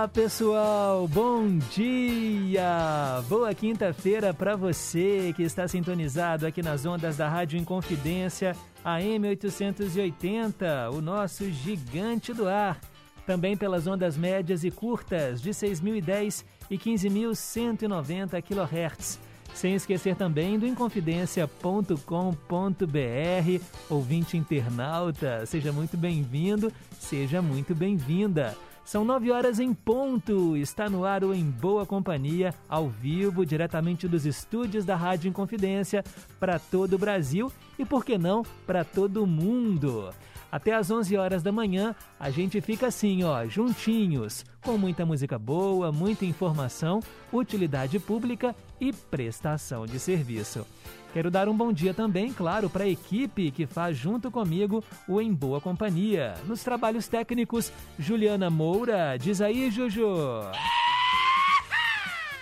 Diga lá, pessoal. Bom dia. Boa quinta-feira para você que está sintonizado aqui nas ondas da Rádio Inconfidência, AM 880, o nosso gigante do ar. Também pelas ondas médias e curtas de 6.010 e 15.190 kHz. Sem esquecer também do inconfidência.com.br. Ouvinte internauta, seja muito bem-vindo, seja muito bem-vinda. São nove horas em ponto. Está no ar o Em Boa Companhia, ao vivo, diretamente dos estúdios da Rádio Inconfidência, para todo o Brasil e, por que não, para todo o mundo. Até às 11 horas da manhã, a gente fica assim, ó, juntinhos, com muita música boa, muita informação, utilidade pública e prestação de serviço. Quero dar um bom dia também, claro, para a equipe que faz junto comigo o Em Boa Companhia. Nos trabalhos técnicos, Juliana Moura. Diz aí, Juju.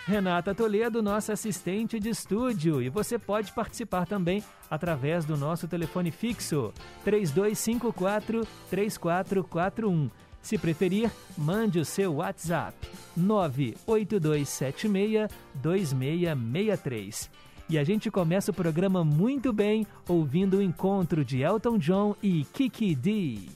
Renata Toledo, nossa assistente de estúdio, e você pode participar também através do nosso telefone fixo 3254 3441. Se preferir, mande o seu WhatsApp 98276 2663. E a gente começa o programa muito bem ouvindo o encontro de Elton John e Kiki Dee.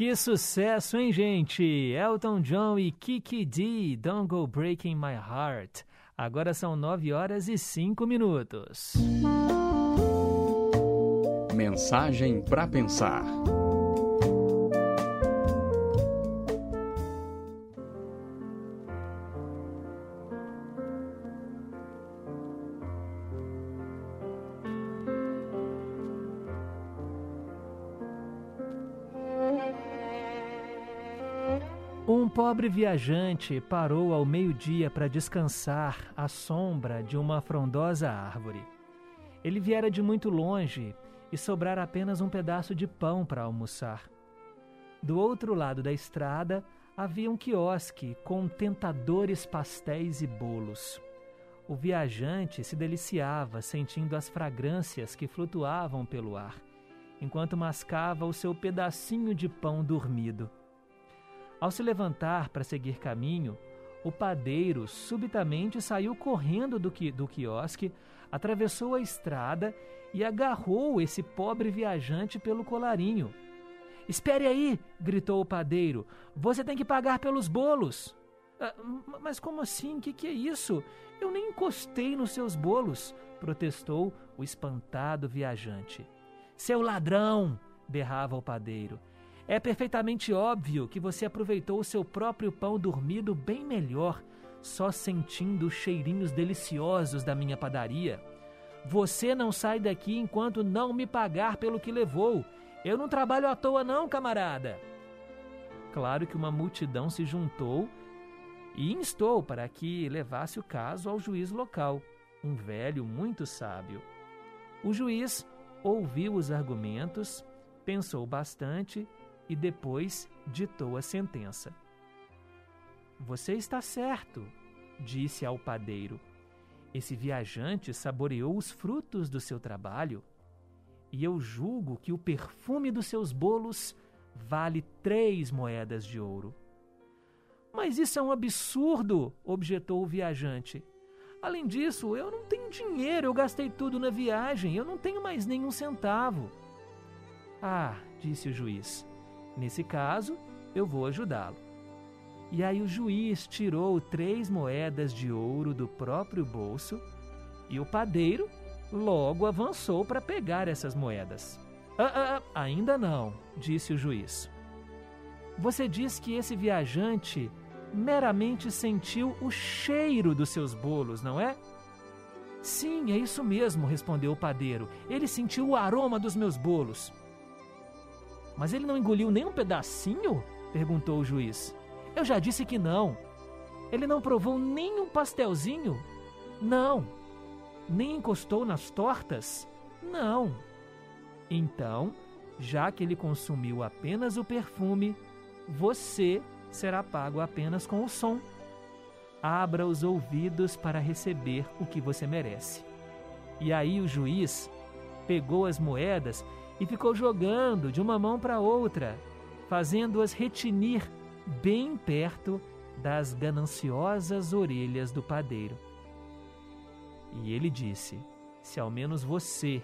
Que sucesso, hein, gente? Elton John e Kiki D, Don't Go Breaking My Heart. Agora são 9 horas e 5 minutos. Mensagem para pensar. Pobre viajante parou ao meio-dia para descansar à sombra de uma frondosa árvore. Ele viera de muito longe e sobrara apenas um pedaço de pão para almoçar. Do outro lado da estrada havia um quiosque com tentadores pastéis e bolos. O viajante se deliciava sentindo as fragrâncias que flutuavam pelo ar, enquanto mascava o seu pedacinho de pão dormido. Ao se levantar para seguir caminho, o padeiro subitamente saiu correndo do, qui do quiosque, atravessou a estrada e agarrou esse pobre viajante pelo colarinho. Espere aí! gritou o padeiro. Você tem que pagar pelos bolos. Ah, mas como assim? O que, que é isso? Eu nem encostei nos seus bolos, protestou o espantado viajante. Seu ladrão! berrava o padeiro. É perfeitamente óbvio que você aproveitou o seu próprio pão dormido bem melhor, só sentindo os cheirinhos deliciosos da minha padaria. Você não sai daqui enquanto não me pagar pelo que levou. Eu não trabalho à toa, não, camarada. Claro que uma multidão se juntou e instou para que levasse o caso ao juiz local, um velho muito sábio. O juiz ouviu os argumentos, pensou bastante e depois ditou a sentença. Você está certo, disse ao padeiro. Esse viajante saboreou os frutos do seu trabalho e eu julgo que o perfume dos seus bolos vale três moedas de ouro. Mas isso é um absurdo, objetou o viajante. Além disso, eu não tenho dinheiro, eu gastei tudo na viagem, eu não tenho mais nenhum centavo. Ah, disse o juiz, Nesse caso, eu vou ajudá-lo. E aí o juiz tirou três moedas de ouro do próprio bolso e o padeiro logo avançou para pegar essas moedas. Ah, ah, ah, ainda não, disse o juiz. Você diz que esse viajante meramente sentiu o cheiro dos seus bolos, não é? Sim, é isso mesmo, respondeu o padeiro. Ele sentiu o aroma dos meus bolos. Mas ele não engoliu nem um pedacinho? perguntou o juiz. Eu já disse que não. Ele não provou nem um pastelzinho? Não. Nem encostou nas tortas? Não. Então, já que ele consumiu apenas o perfume, você será pago apenas com o som. Abra os ouvidos para receber o que você merece. E aí o juiz pegou as moedas e ficou jogando de uma mão para outra, fazendo-as retinir bem perto das gananciosas orelhas do padeiro. E ele disse: Se ao menos você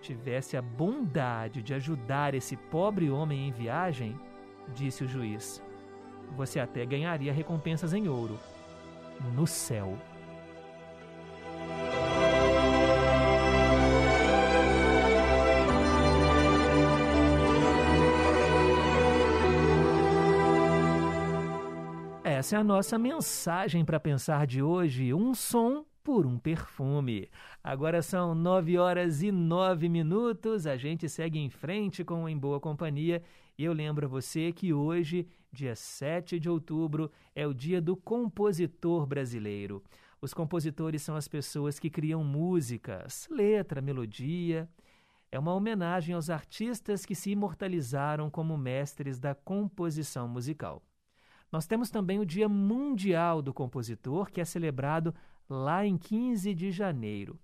tivesse a bondade de ajudar esse pobre homem em viagem, disse o juiz, você até ganharia recompensas em ouro no céu. Essa é a nossa mensagem para pensar de hoje: um som por um perfume. Agora são nove horas e nove minutos. A gente segue em frente com Em Boa Companhia. E eu lembro a você que hoje, dia 7 de outubro, é o dia do compositor brasileiro. Os compositores são as pessoas que criam músicas, letra, melodia. É uma homenagem aos artistas que se imortalizaram como mestres da composição musical. Nós temos também o Dia Mundial do Compositor, que é celebrado lá em 15 de janeiro.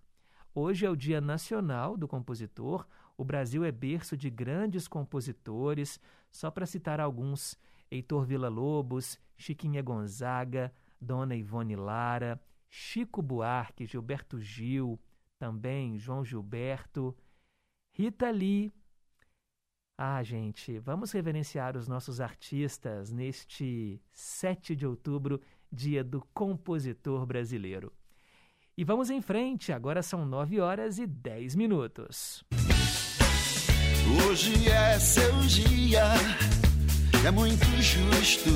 Hoje é o Dia Nacional do Compositor. O Brasil é berço de grandes compositores, só para citar alguns: Heitor Villa-Lobos, Chiquinha Gonzaga, Dona Ivone Lara, Chico Buarque, Gilberto Gil, também João Gilberto, Rita Lee, Ah, gente, vamos reverenciar os nossos artistas neste 7 de outubro, dia do compositor brasileiro. E vamos em frente, agora são 9 horas e 10 minutos. Hoje é seu dia, é muito justo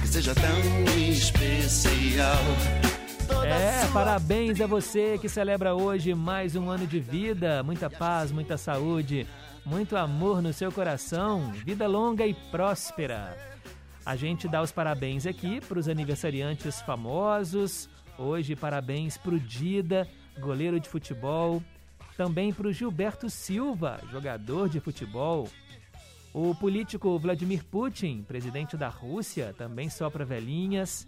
que seja tão especial. É, parabéns a você que celebra hoje mais um ano de vida, muita paz, muita saúde, muito amor no seu coração, vida longa e próspera. A gente dá os parabéns aqui para os aniversariantes famosos. Hoje, parabéns para o Dida, goleiro de futebol. Também para o Gilberto Silva, jogador de futebol. O político Vladimir Putin, presidente da Rússia, também sopra velhinhas.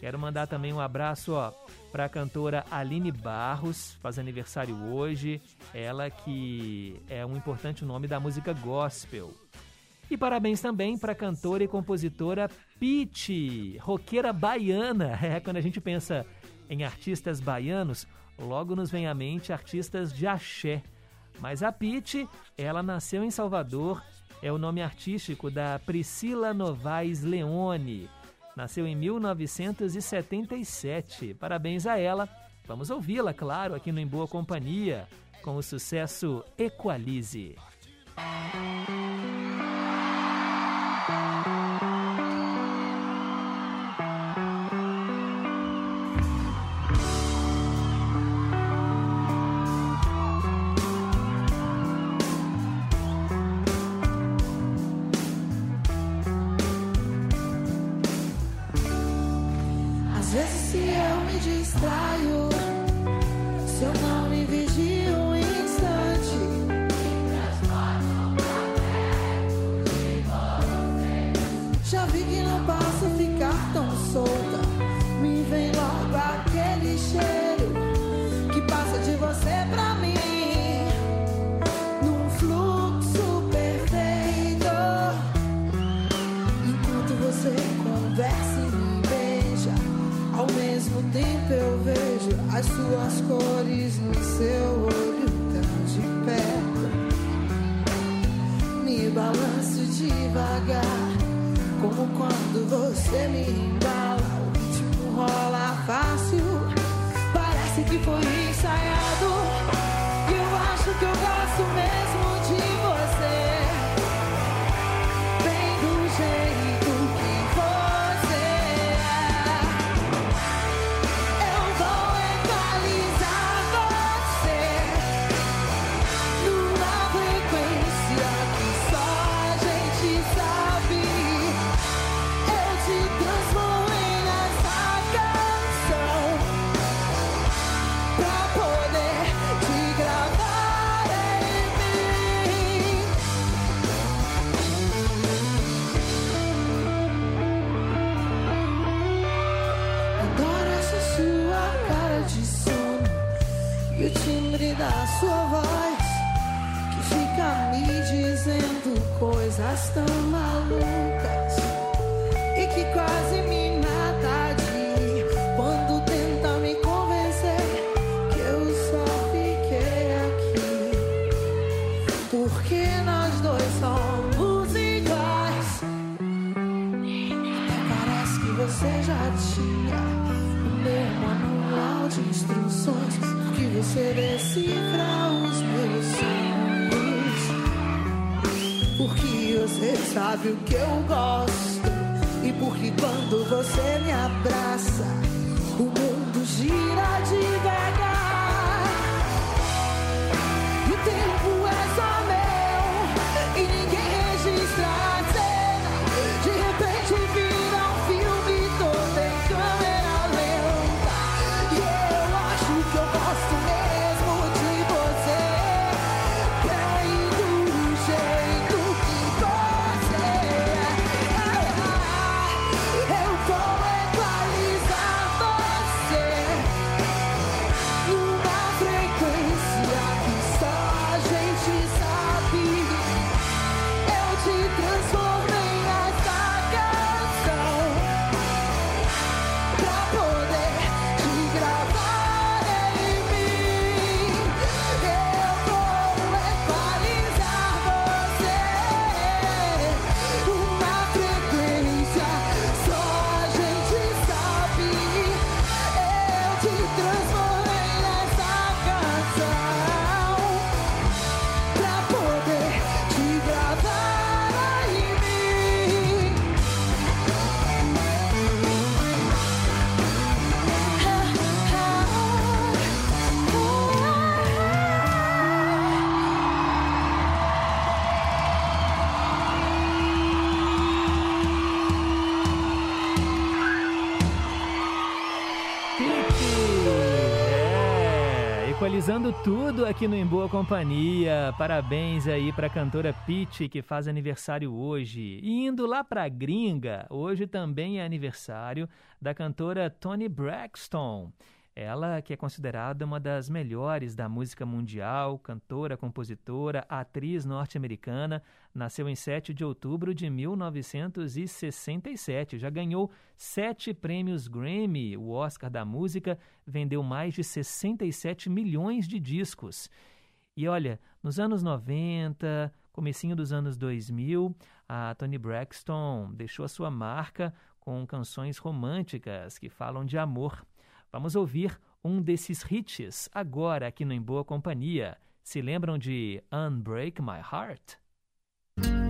Quero mandar também um abraço para a cantora Aline Barros, faz aniversário hoje. Ela que é um importante nome da música gospel. E parabéns também para a cantora e compositora Pete, roqueira baiana. É, quando a gente pensa em artistas baianos, logo nos vem à mente artistas de axé. Mas a Pete, ela nasceu em Salvador, é o nome artístico da Priscila Novaes Leone. Nasceu em 1977. Parabéns a ela. Vamos ouvi-la, claro, aqui no Em Boa Companhia, com o sucesso Equalize. Atualizando tudo aqui no Em Boa Companhia. Parabéns aí para a cantora Pete, que faz aniversário hoje. E indo lá para gringa, hoje também é aniversário da cantora Toni Braxton. Ela que é considerada uma das melhores da música mundial, cantora, compositora, atriz norte-americana, nasceu em 7 de outubro de 1967. Já ganhou sete prêmios Grammy, o Oscar da música, vendeu mais de 67 milhões de discos. E olha, nos anos 90, comecinho dos anos 2000, a Toni Braxton deixou a sua marca com canções românticas que falam de amor. Vamos ouvir um desses hits agora aqui no Em Boa Companhia. Se lembram de Unbreak My Heart?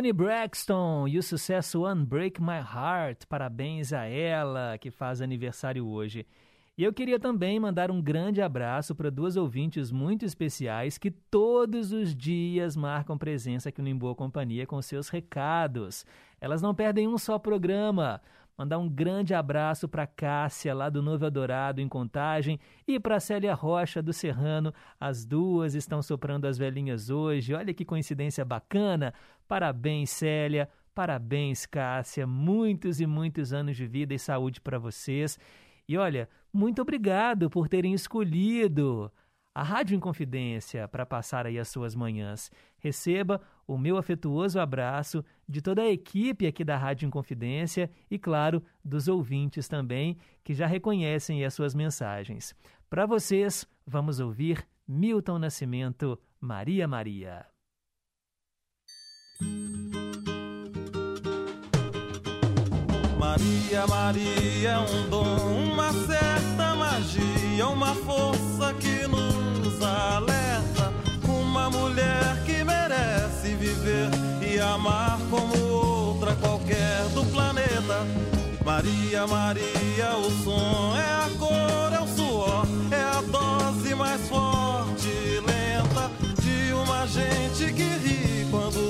Tony Braxton e o sucesso Unbreak My Heart. Parabéns a ela que faz aniversário hoje. E eu queria também mandar um grande abraço para duas ouvintes muito especiais que todos os dias marcam presença aqui no Em Boa Companhia com seus recados. Elas não perdem um só programa. Mandar um grande abraço para Cássia, lá do Novo Adorado, em Contagem, e para Célia Rocha, do Serrano. As duas estão soprando as velhinhas hoje. Olha que coincidência bacana. Parabéns, Célia. Parabéns, Cássia. Muitos e muitos anos de vida e saúde para vocês. E olha, muito obrigado por terem escolhido a Rádio Inconfidência para passar aí as suas manhãs. Receba o meu afetuoso abraço de toda a equipe aqui da Rádio Inconfidência e, claro, dos ouvintes também que já reconhecem as suas mensagens. Para vocês, vamos ouvir Milton Nascimento, Maria Maria. Maria, Maria, um dom, uma certa magia, uma força que nos alerta. Uma mulher que merece viver e amar como outra qualquer do planeta. Maria, Maria, o som é a cor, é o suor, é a dose mais forte e lenta de uma gente que ri quando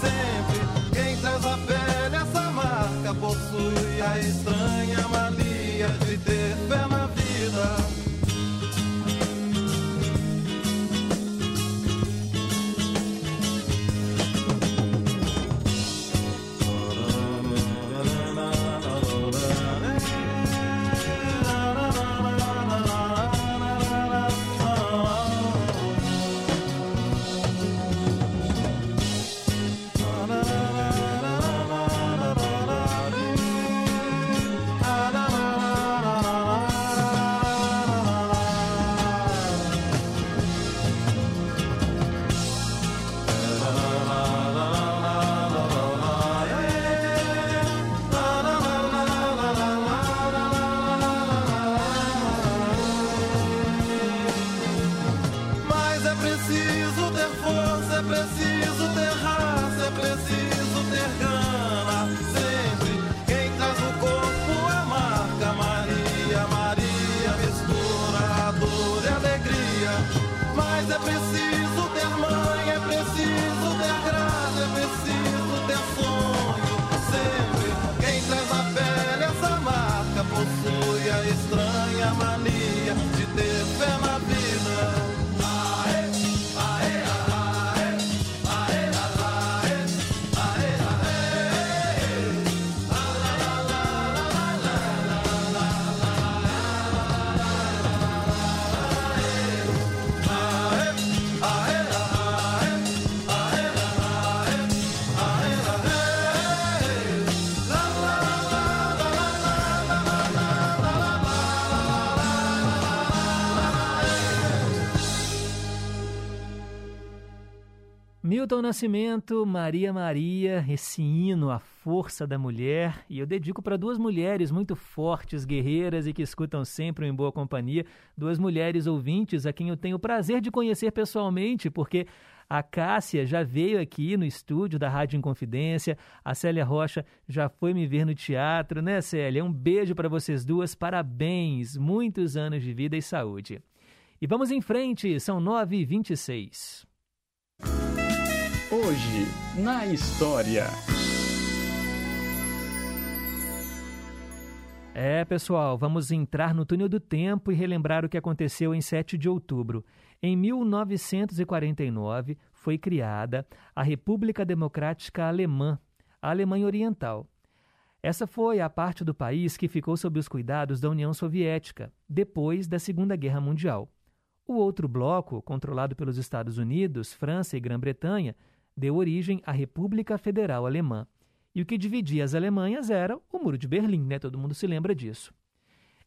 sempre. Quem traz a pele, essa marca possui a estranha marca. Milton Nascimento, Maria Maria, esse hino, a força da mulher, e eu dedico para duas mulheres muito fortes, guerreiras e que escutam sempre em boa companhia, duas mulheres ouvintes a quem eu tenho o prazer de conhecer pessoalmente, porque a Cássia já veio aqui no estúdio da Rádio Inconfidência, a Célia Rocha já foi me ver no teatro, né, Célia? Um beijo para vocês duas, parabéns, muitos anos de vida e saúde. E vamos em frente, são 9h26. Hoje, na história. É, pessoal, vamos entrar no túnel do tempo e relembrar o que aconteceu em 7 de outubro. Em 1949, foi criada a República Democrática Alemã, a Alemanha Oriental. Essa foi a parte do país que ficou sob os cuidados da União Soviética, depois da Segunda Guerra Mundial. O outro bloco, controlado pelos Estados Unidos, França e Grã-Bretanha, deu origem à República Federal Alemã. E o que dividia as Alemanhas era o Muro de Berlim, né? Todo mundo se lembra disso.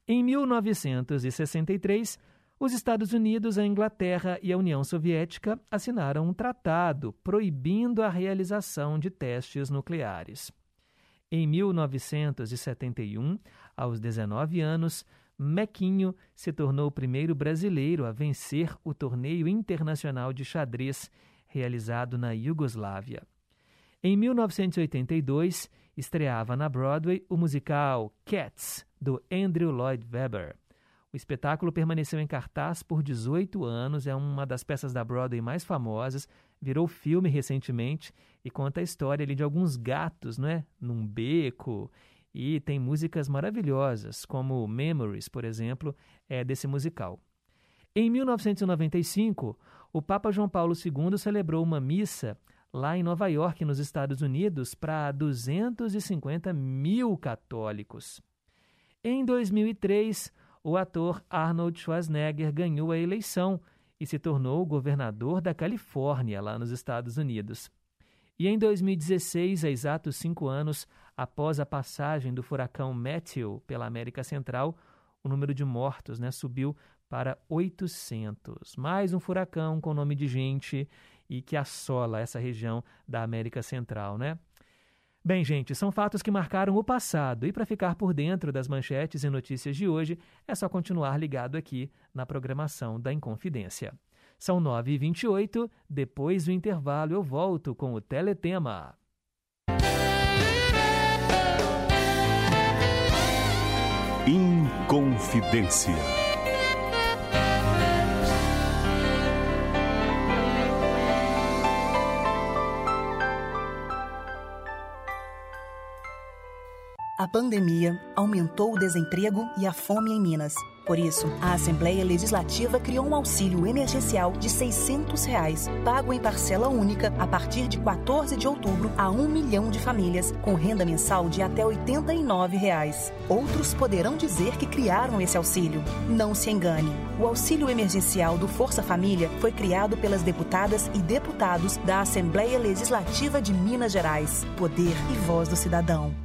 Em 1963, os Estados Unidos, a Inglaterra e a União Soviética assinaram um tratado proibindo a realização de testes nucleares. Em 1971, aos 19 anos, Mequinho se tornou o primeiro brasileiro a vencer o torneio internacional de xadrez realizado na Iugoslávia. Em 1982, estreava na Broadway o musical Cats, do Andrew Lloyd Webber. O espetáculo permaneceu em cartaz por 18 anos, é uma das peças da Broadway mais famosas, virou filme recentemente e conta a história ali de alguns gatos, não é? Num beco. E tem músicas maravilhosas, como Memories, por exemplo, é desse musical. Em 1995, o Papa João Paulo II celebrou uma missa lá em Nova York, nos Estados Unidos, para 250 mil católicos. Em 2003, o ator Arnold Schwarzenegger ganhou a eleição e se tornou governador da Califórnia, lá nos Estados Unidos. E em 2016, há exatos cinco anos após a passagem do furacão Matthew pela América Central, o número de mortos né, subiu para 800. Mais um furacão com nome de gente e que assola essa região da América Central, né? Bem, gente, são fatos que marcaram o passado e para ficar por dentro das manchetes e notícias de hoje é só continuar ligado aqui na programação da Inconfidência. São 9h28, depois do intervalo eu volto com o Teletema. Inconfidência. Pandemia aumentou o desemprego e a fome em Minas. Por isso, a Assembleia Legislativa criou um auxílio emergencial de 600 reais, pago em parcela única a partir de 14 de outubro a um milhão de famílias, com renda mensal de até 89 reais. Outros poderão dizer que criaram esse auxílio. Não se engane. O auxílio emergencial do Força Família foi criado pelas deputadas e deputados da Assembleia Legislativa de Minas Gerais. Poder e voz do cidadão.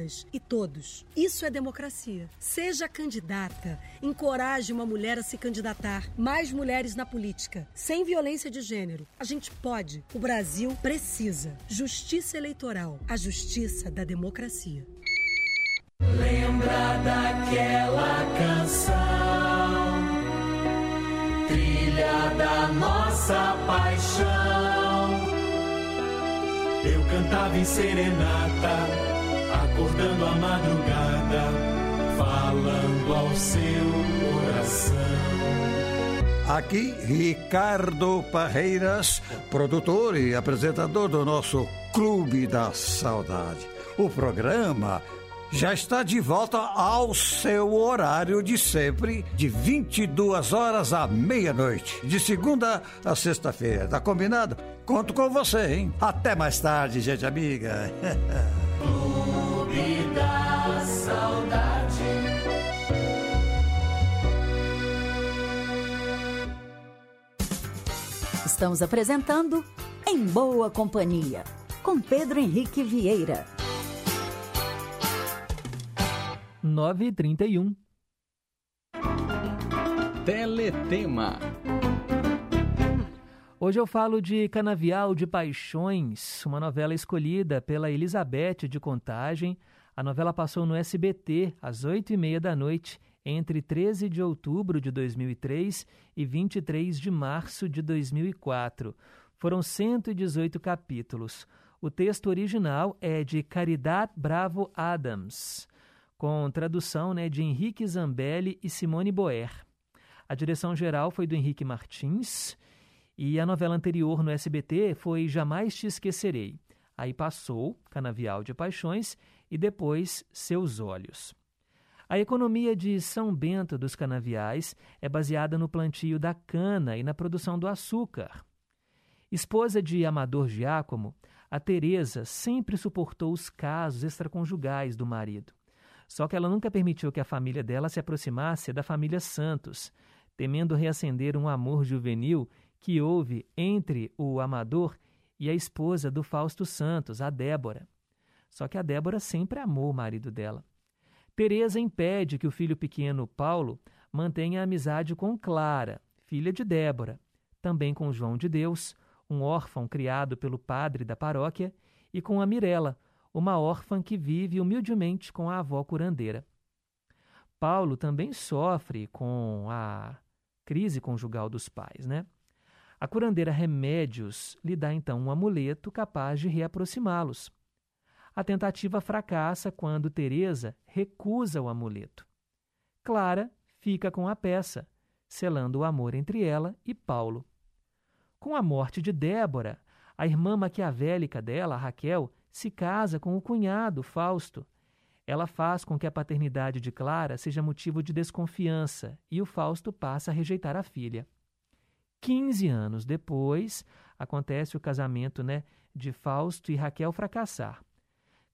todas e todos. Isso é democracia. Seja candidata, encoraje uma mulher a se candidatar. Mais mulheres na política, sem violência de gênero. A gente pode. O Brasil precisa. Justiça eleitoral, a justiça da democracia. Lembra daquela canção, trilha da nossa paixão. Eu cantava em serenata acordando a madrugada, falando ao seu coração. Aqui, Ricardo Parreiras, produtor e apresentador do nosso Clube da Saudade. O programa já está de volta ao seu horário de sempre, de 22 horas à meia-noite, de segunda a sexta-feira. Tá combinado? Conto com você, hein? Até mais tarde, gente amiga. Clube da Saudade. Estamos apresentando Em Boa Companhia, com Pedro Henrique Vieira. 9h31. Teletema. Hoje eu falo de Canavial de Paixões, uma novela escolhida pela Elizabeth de Contagem. A novela passou no SBT às oito e meia da noite, entre 13 de outubro de 2003 e 23 de março de 2004. Foram 118 capítulos. O texto original é de Caridad Bravo Adams, com tradução né, de Henrique Zambelli e Simone Boer. A direção geral foi do Henrique Martins e a novela anterior no SBT foi Jamais Te Esquecerei. Aí passou Canavial de Paixões e depois Seus Olhos. A economia de São Bento dos Canaviais é baseada no plantio da cana e na produção do açúcar. Esposa de Amador Giacomo, a Teresa sempre suportou os casos extraconjugais do marido. Só que ela nunca permitiu que a família dela se aproximasse da família Santos, temendo reacender um amor juvenil que houve entre o Amador e a esposa do Fausto Santos, a Débora. Só que a Débora sempre amou o marido dela. Teresa impede que o filho pequeno Paulo mantenha amizade com Clara, filha de Débora, também com João de Deus, um órfão criado pelo padre da paróquia, e com a Mirela, uma órfã que vive humildemente com a avó curandeira. Paulo também sofre com a crise conjugal dos pais, né? A curandeira Remédios lhe dá então um amuleto capaz de reaproximá-los. A tentativa fracassa quando Teresa recusa o amuleto. Clara fica com a peça, selando o amor entre ela e Paulo. Com a morte de Débora, a irmã maquiavélica dela, Raquel, se casa com o cunhado, Fausto. Ela faz com que a paternidade de Clara seja motivo de desconfiança e o Fausto passa a rejeitar a filha. Quinze anos depois, acontece o casamento né, de Fausto e Raquel fracassar.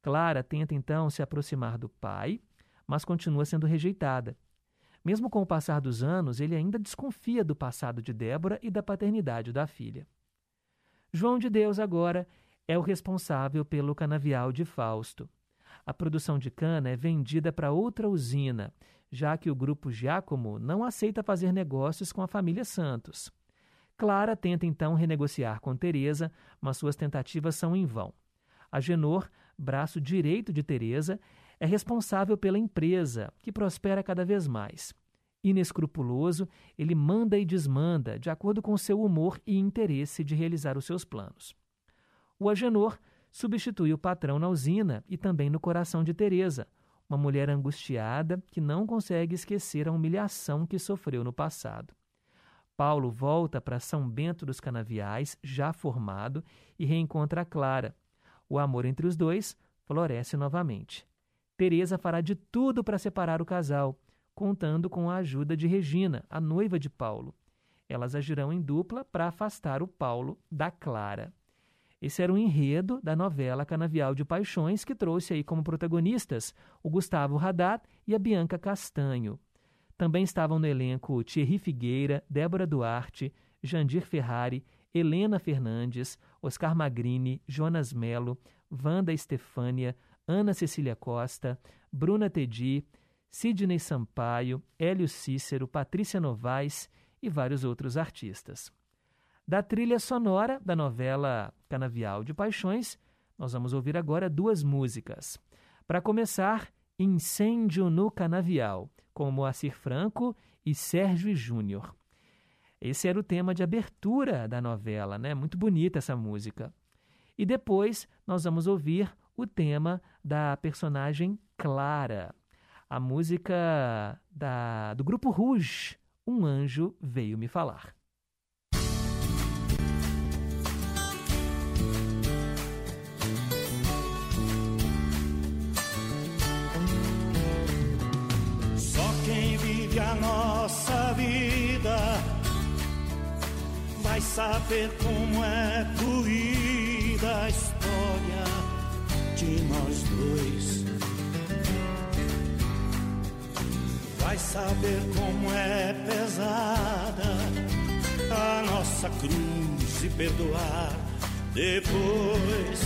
Clara tenta então se aproximar do pai, mas continua sendo rejeitada. Mesmo com o passar dos anos, ele ainda desconfia do passado de Débora e da paternidade da filha. João de Deus, agora, é o responsável pelo canavial de Fausto. A produção de cana é vendida para outra usina, já que o grupo Giacomo não aceita fazer negócios com a família Santos. Clara tenta então renegociar com Teresa, mas suas tentativas são em vão. Agenor braço direito de Teresa, é responsável pela empresa, que prospera cada vez mais. Inescrupuloso, ele manda e desmanda de acordo com seu humor e interesse de realizar os seus planos. O Agenor substitui o patrão na usina e também no coração de Teresa, uma mulher angustiada que não consegue esquecer a humilhação que sofreu no passado. Paulo volta para São Bento dos Canaviais, já formado, e reencontra Clara, o amor entre os dois floresce novamente. Teresa fará de tudo para separar o casal, contando com a ajuda de Regina, a noiva de Paulo. Elas agirão em dupla para afastar o Paulo da Clara. Esse era o enredo da novela Canavial de Paixões, que trouxe aí como protagonistas o Gustavo Haddad e a Bianca Castanho. Também estavam no elenco Thierry Figueira, Débora Duarte, Jandir Ferrari, Helena Fernandes, Oscar Magrini, Jonas Melo, Wanda Estefânia, Ana Cecília Costa, Bruna Tedi, Sidney Sampaio, Hélio Cícero, Patrícia Novaes e vários outros artistas. Da trilha sonora da novela Canavial de Paixões, nós vamos ouvir agora duas músicas. Para começar, Incêndio no Canavial, com Moacir Franco e Sérgio Júnior. Esse era o tema de abertura da novela, né? Muito bonita essa música. E depois nós vamos ouvir o tema da personagem Clara. A música da, do grupo Rouge, Um Anjo Veio Me Falar. Vai saber como é corrida a história de nós dois. Vai saber como é pesada a nossa cruz e perdoar depois,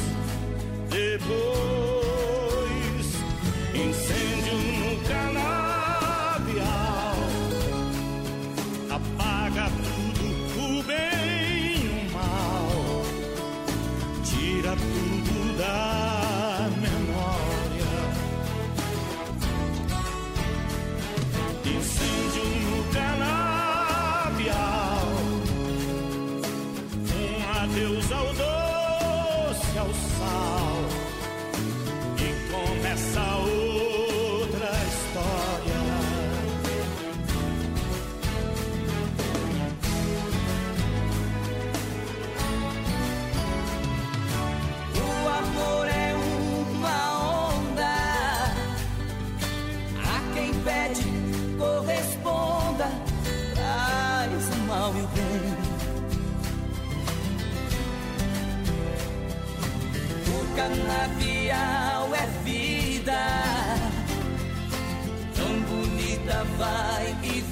depois. Incêndio no tudo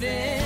vai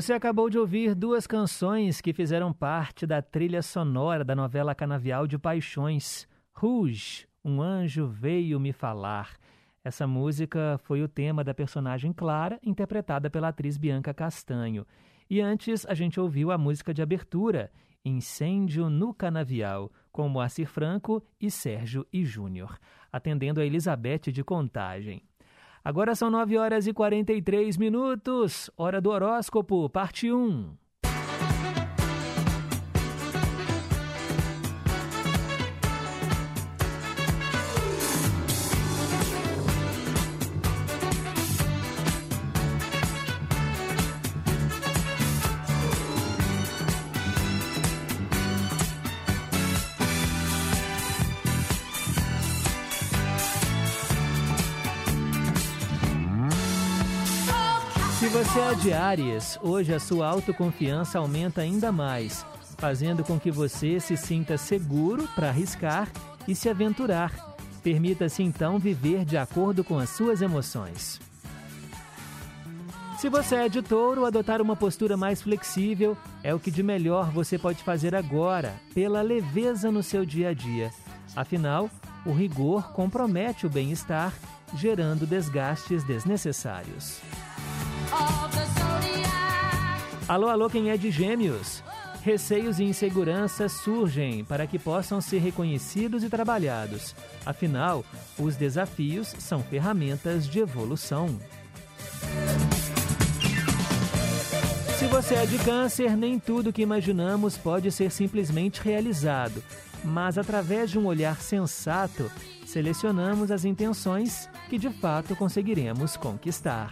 Você acabou de ouvir duas canções que fizeram parte da trilha sonora da novela Canavial de Paixões. Rouge, Um Anjo Veio Me Falar. Essa música foi o tema da personagem Clara, interpretada pela atriz Bianca Castanho. E antes a gente ouviu a música de abertura, Incêndio no Canavial, com Moacir Franco e Sérgio e Júnior, atendendo a Elizabeth de Contagem. Agora são 9 horas e 43 minutos. Hora do horóscopo, parte 1. É de hoje a sua autoconfiança aumenta ainda mais, fazendo com que você se sinta seguro para arriscar e se aventurar. Permita-se então viver de acordo com as suas emoções. Se você é de touro, adotar uma postura mais flexível é o que de melhor você pode fazer agora, pela leveza no seu dia a dia. Afinal, o rigor compromete o bem-estar, gerando desgastes desnecessários. Alô, alô, quem é de Gêmeos? Receios e inseguranças surgem para que possam ser reconhecidos e trabalhados. Afinal, os desafios são ferramentas de evolução. Se você é de Câncer, nem tudo que imaginamos pode ser simplesmente realizado, mas através de um olhar sensato, selecionamos as intenções que de fato conseguiremos conquistar.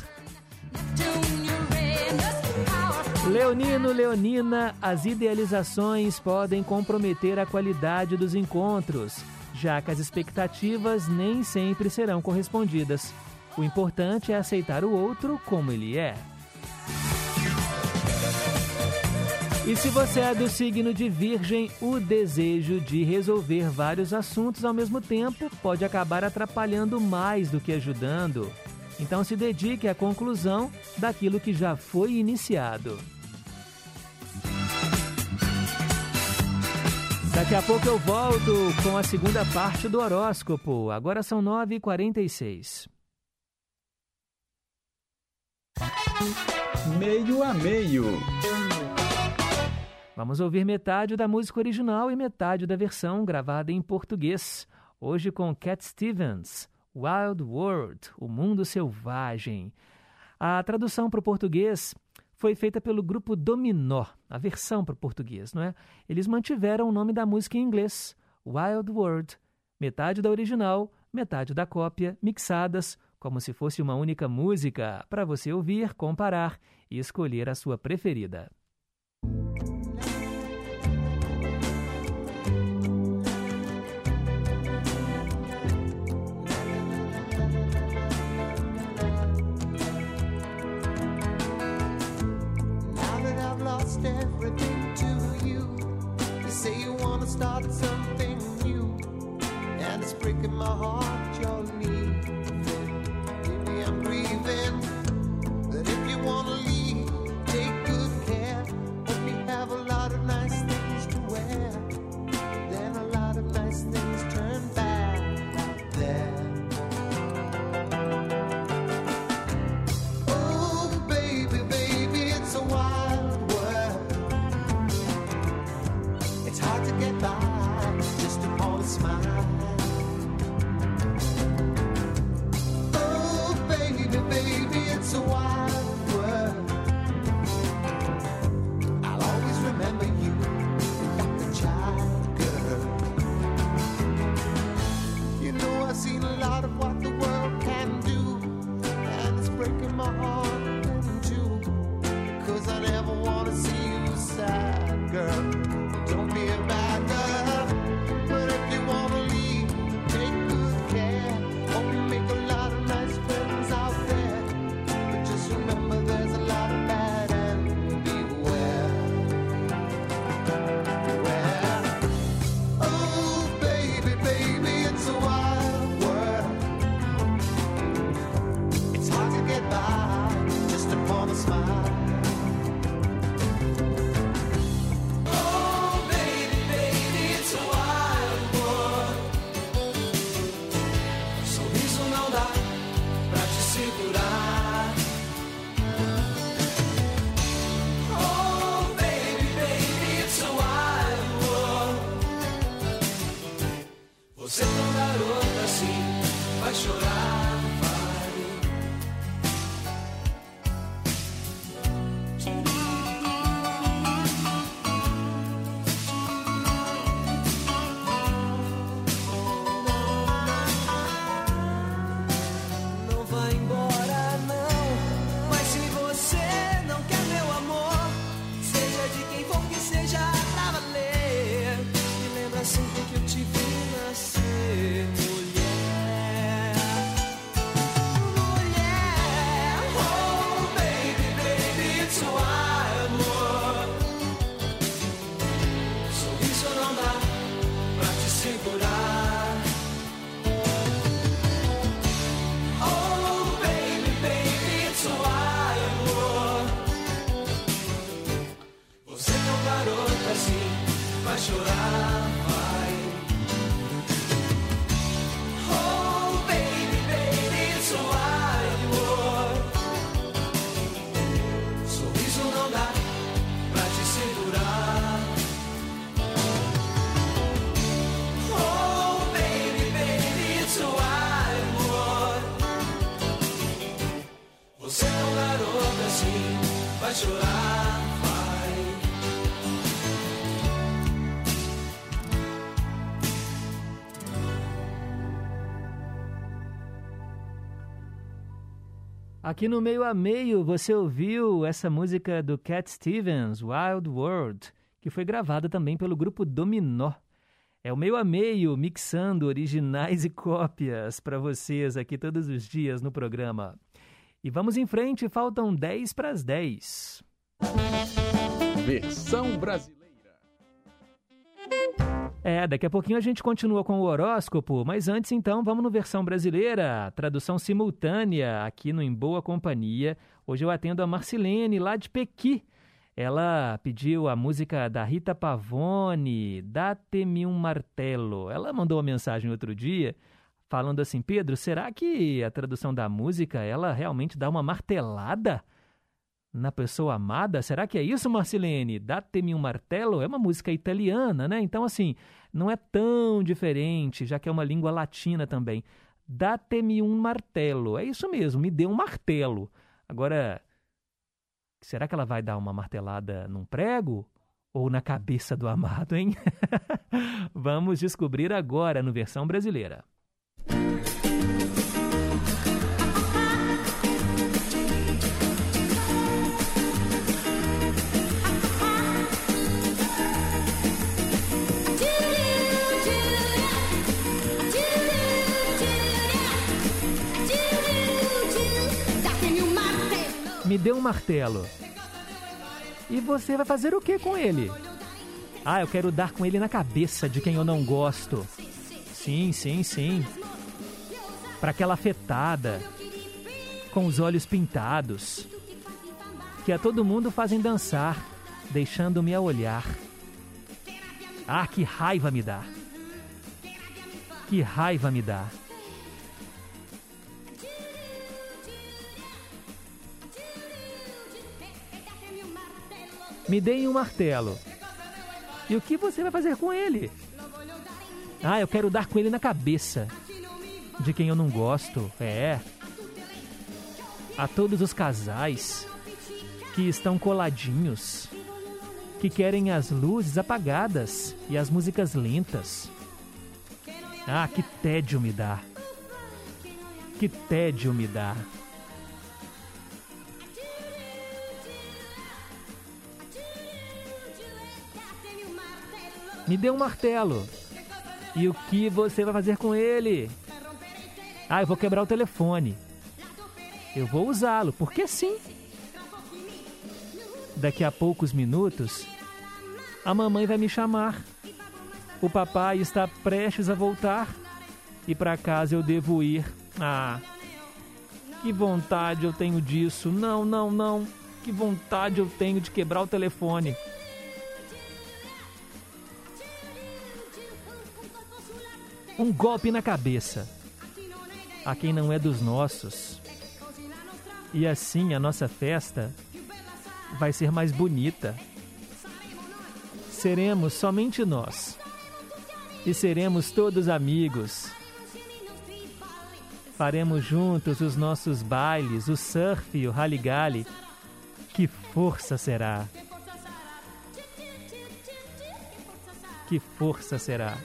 Leonino, Leonina, as idealizações podem comprometer a qualidade dos encontros, já que as expectativas nem sempre serão correspondidas. O importante é aceitar o outro como ele é. E se você é do signo de Virgem, o desejo de resolver vários assuntos ao mesmo tempo pode acabar atrapalhando mais do que ajudando. Então se dedique à conclusão daquilo que já foi iniciado. Daqui a pouco eu volto com a segunda parte do horóscopo. Agora são 9h46. Meio a meio. Vamos ouvir metade da música original e metade da versão gravada em português. Hoje com Cat Stevens, Wild World, O Mundo Selvagem. A tradução para o português foi feita pelo grupo Dominó, a versão para o português, não é? Eles mantiveram o nome da música em inglês, Wild World, metade da original, metade da cópia, mixadas como se fosse uma única música, para você ouvir, comparar e escolher a sua preferida. Start something new, and it's breaking my heart Aqui no meio a meio você ouviu essa música do Cat Stevens, Wild World, que foi gravada também pelo grupo Dominó. É o meio a meio mixando originais e cópias para vocês aqui todos os dias no programa. E vamos em frente, faltam 10 para as 10. Versão brasileira. É, daqui a pouquinho a gente continua com o horóscopo, mas antes então vamos no versão brasileira, tradução simultânea aqui no Em Boa Companhia. Hoje eu atendo a Marcilene, lá de Pequi. Ela pediu a música da Rita Pavone, Date-me um martelo. Ela mandou uma mensagem outro dia falando assim, Pedro, será que a tradução da música ela realmente dá uma martelada na pessoa amada? Será que é isso, Marcilene? Date-me um martelo é uma música italiana, né? Então, assim, não é tão diferente, já que é uma língua latina também. Date-me um martelo. É isso mesmo, me dê um martelo. Agora, será que ela vai dar uma martelada num prego? Ou na cabeça do amado, hein? Vamos descobrir agora no versão brasileira. Dê um martelo. E você vai fazer o que com ele? Ah, eu quero dar com ele na cabeça de quem eu não gosto. Sim, sim, sim. Para aquela afetada, com os olhos pintados, que a todo mundo fazem dançar, deixando-me a olhar. Ah, que raiva me dá! Que raiva me dá! Me deem um martelo. E o que você vai fazer com ele? Ah, eu quero dar com ele na cabeça. De quem eu não gosto, é. A todos os casais que estão coladinhos, que querem as luzes apagadas e as músicas lentas. Ah, que tédio me dá. Que tédio me dá. Me dê um martelo. E o que você vai fazer com ele? Ah, eu vou quebrar o telefone. Eu vou usá-lo, porque sim. Daqui a poucos minutos, a mamãe vai me chamar. O papai está prestes a voltar e para casa eu devo ir. Ah, que vontade eu tenho disso. Não, não, não. Que vontade eu tenho de quebrar o telefone. Um golpe na cabeça a quem não é dos nossos. E assim a nossa festa vai ser mais bonita. Seremos somente nós. e seremos todos amigos. Faremos juntos os nossos bailes, o surf e o rally Que força será! Que força será!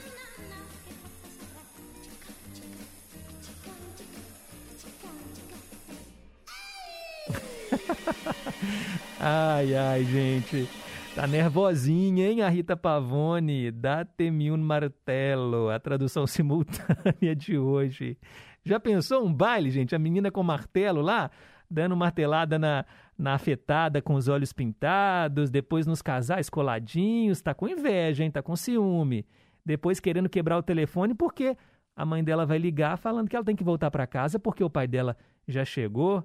ai, ai, gente. Tá nervosinha, hein, a Rita Pavone? Date-me um martelo, a tradução simultânea de hoje. Já pensou um baile, gente? A menina com martelo lá, dando martelada na, na afetada com os olhos pintados, depois nos casais coladinhos, tá com inveja, hein? Tá com ciúme. Depois querendo quebrar o telefone porque a mãe dela vai ligar falando que ela tem que voltar para casa porque o pai dela já chegou.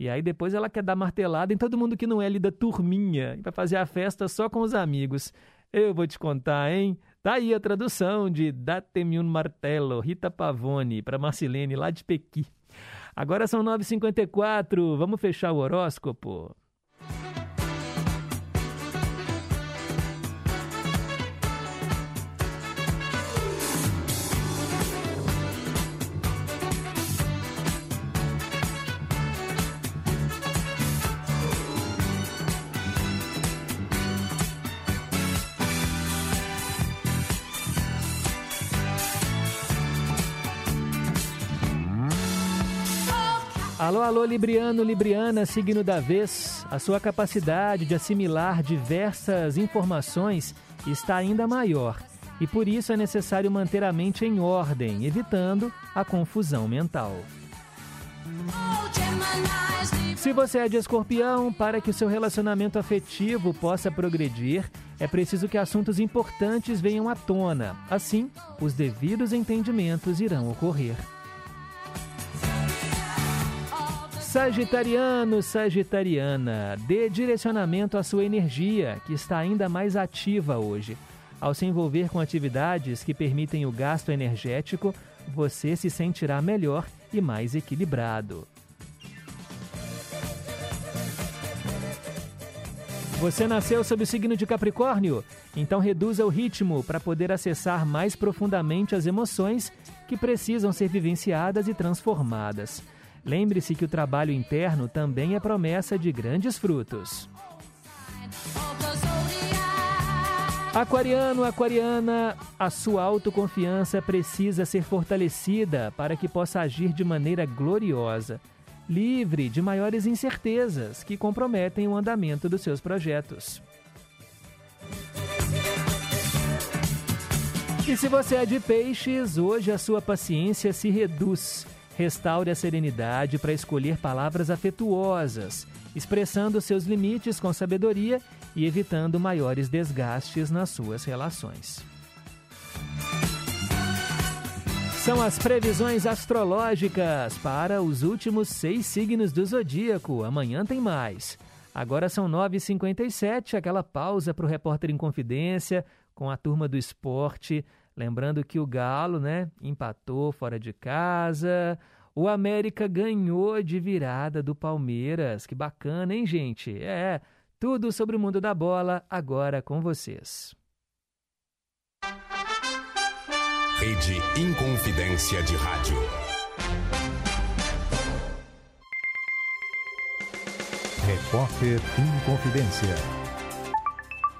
E aí depois ela quer dar martelada em todo mundo que não é ali da turminha e vai fazer a festa só com os amigos. Eu vou te contar, hein? Tá aí a tradução de Datemi un martelo, Rita Pavone, para Marcilene, lá de Pequi. Agora são 9h54, vamos fechar o horóscopo. Alô, alô, Libriano, Libriana, signo da vez. A sua capacidade de assimilar diversas informações está ainda maior e por isso é necessário manter a mente em ordem, evitando a confusão mental. Se você é de escorpião, para que o seu relacionamento afetivo possa progredir, é preciso que assuntos importantes venham à tona. Assim, os devidos entendimentos irão ocorrer. Sagitariano, Sagitariana, dê direcionamento à sua energia, que está ainda mais ativa hoje. Ao se envolver com atividades que permitem o gasto energético, você se sentirá melhor e mais equilibrado. Você nasceu sob o signo de Capricórnio? Então reduza o ritmo para poder acessar mais profundamente as emoções que precisam ser vivenciadas e transformadas. Lembre-se que o trabalho interno também é promessa de grandes frutos. Aquariano, aquariana, a sua autoconfiança precisa ser fortalecida para que possa agir de maneira gloriosa, livre de maiores incertezas que comprometem o andamento dos seus projetos. E se você é de peixes, hoje a sua paciência se reduz Restaure a serenidade para escolher palavras afetuosas, expressando seus limites com sabedoria e evitando maiores desgastes nas suas relações. São as previsões astrológicas para os últimos seis signos do zodíaco. Amanhã tem mais. Agora são 9h57, aquela pausa para o repórter em confidência com a turma do esporte. Lembrando que o Galo, né, empatou fora de casa. O América ganhou de virada do Palmeiras. Que bacana, hein, gente? É, tudo sobre o mundo da bola agora com vocês. Rede Inconfidência de Rádio. Repórter Inconfidência.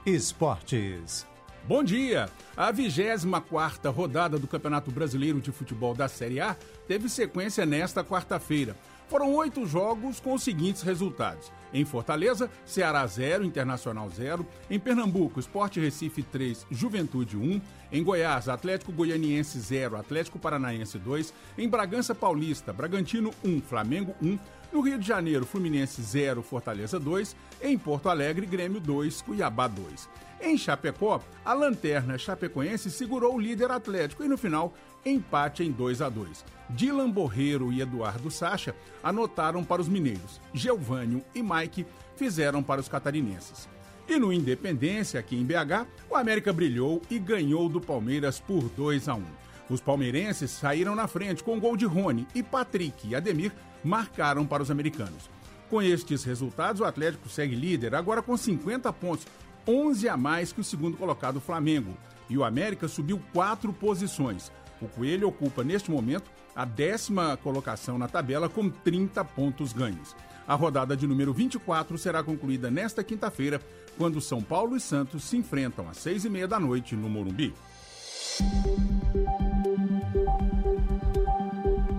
Esportes. Bom dia! A 24 rodada do Campeonato Brasileiro de Futebol da Série A teve sequência nesta quarta-feira. Foram oito jogos com os seguintes resultados. Em Fortaleza, Ceará 0, Internacional 0. Em Pernambuco, Esporte Recife 3, Juventude 1. Em Goiás, Atlético Goianiense 0, Atlético Paranaense 2. Em Bragança Paulista, Bragantino 1, Flamengo 1. No Rio de Janeiro, Fluminense 0, Fortaleza 2. Em Porto Alegre, Grêmio 2, Cuiabá 2. Em Chapecó, a lanterna chapecoense segurou o líder Atlético e no final, empate em 2 a 2. Dylan Borreiro e Eduardo Sacha anotaram para os mineiros. Geovânio e Mike fizeram para os catarinenses. E no Independência, aqui em BH, o América brilhou e ganhou do Palmeiras por 2 a 1. Os palmeirenses saíram na frente com gol de Rony e Patrick e Ademir marcaram para os americanos. Com estes resultados, o Atlético segue líder, agora com 50 pontos, 11 a mais que o segundo colocado Flamengo. e o América subiu quatro posições. O Coelho ocupa, neste momento, a décima colocação na tabela com 30 pontos ganhos. A rodada de número 24 será concluída nesta quinta-feira, quando São Paulo e Santos se enfrentam às seis e meia da noite no Morumbi.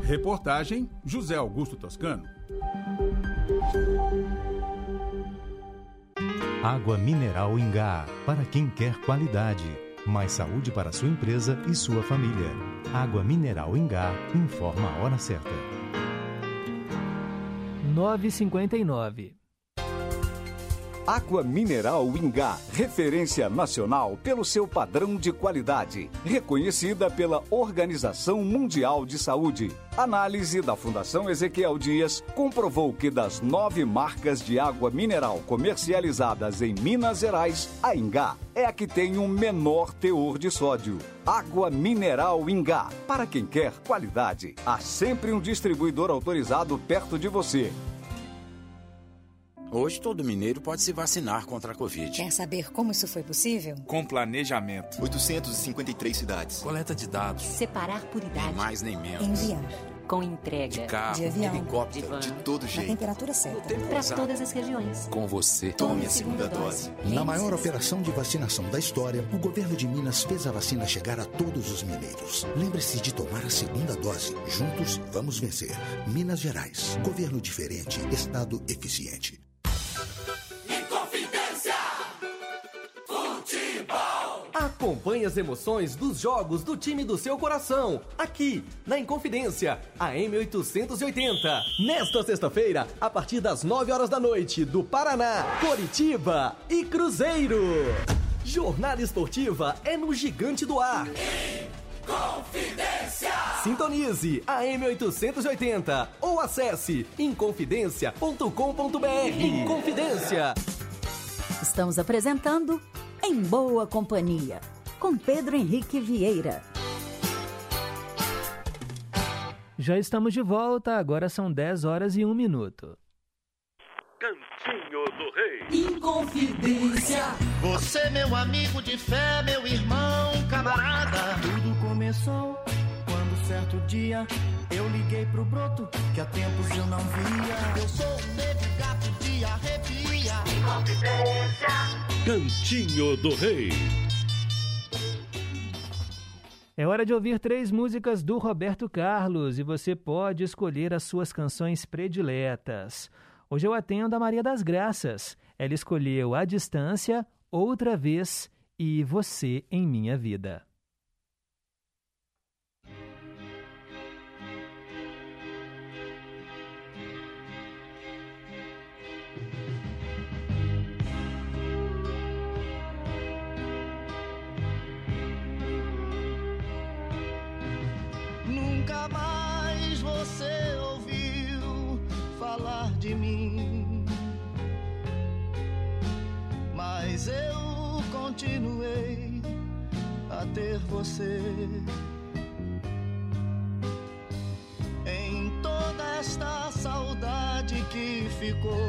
Reportagem José Augusto Toscano. Água mineral Ingá, para quem quer qualidade. Mais saúde para sua empresa e sua família. Água mineral Ingá informa a hora certa. 959. Água Mineral Ingá, referência nacional pelo seu padrão de qualidade, reconhecida pela Organização Mundial de Saúde. Análise da Fundação Ezequiel Dias comprovou que das nove marcas de água mineral comercializadas em Minas Gerais, a Ingá é a que tem o um menor teor de sódio. Água Mineral Ingá. Para quem quer qualidade, há sempre um distribuidor autorizado perto de você. Hoje todo mineiro pode se vacinar contra a Covid. Quer saber como isso foi possível? Com planejamento. 853 cidades. Coleta de dados. Separar por idade. Nem mais nem menos. Enviar. Com entrega. De carro. De avião. Helicóptero. De, de todo jeito. Na temperatura certa. Para todas as regiões. Com você. Tome a segunda dose. Na maior operação de vacinação da história, o governo de Minas fez a vacina chegar a todos os mineiros. Lembre-se de tomar a segunda dose. Juntos vamos vencer. Minas Gerais. Governo diferente. Estado eficiente. Acompanhe as emoções dos jogos do time do seu coração, aqui na Inconfidência, a M880. Nesta sexta-feira, a partir das 9 horas da noite, do Paraná, Coritiba e Cruzeiro. Jornada esportiva é no Gigante do Ar. Confidência! Sintonize a M880 ou acesse inconfidencia.com.br. Inconfidência. Estamos apresentando Em Boa Companhia, com Pedro Henrique Vieira. Já estamos de volta, agora são 10 horas e 1 minuto. Cantinho do Rei. Inconfidência. Você, meu amigo de fé, meu irmão, camarada. Tudo começou quando certo dia eu liguei pro broto que há tempos eu não via. Eu sou um negro gato de arrepia. Inconfidência. Cantinho do Rei. É hora de ouvir três músicas do Roberto Carlos e você pode escolher as suas canções prediletas. Hoje eu atendo a Maria das Graças. Ela escolheu A Distância, Outra Vez e Você em Minha Vida. Continuei a ter você. Em toda esta saudade que ficou,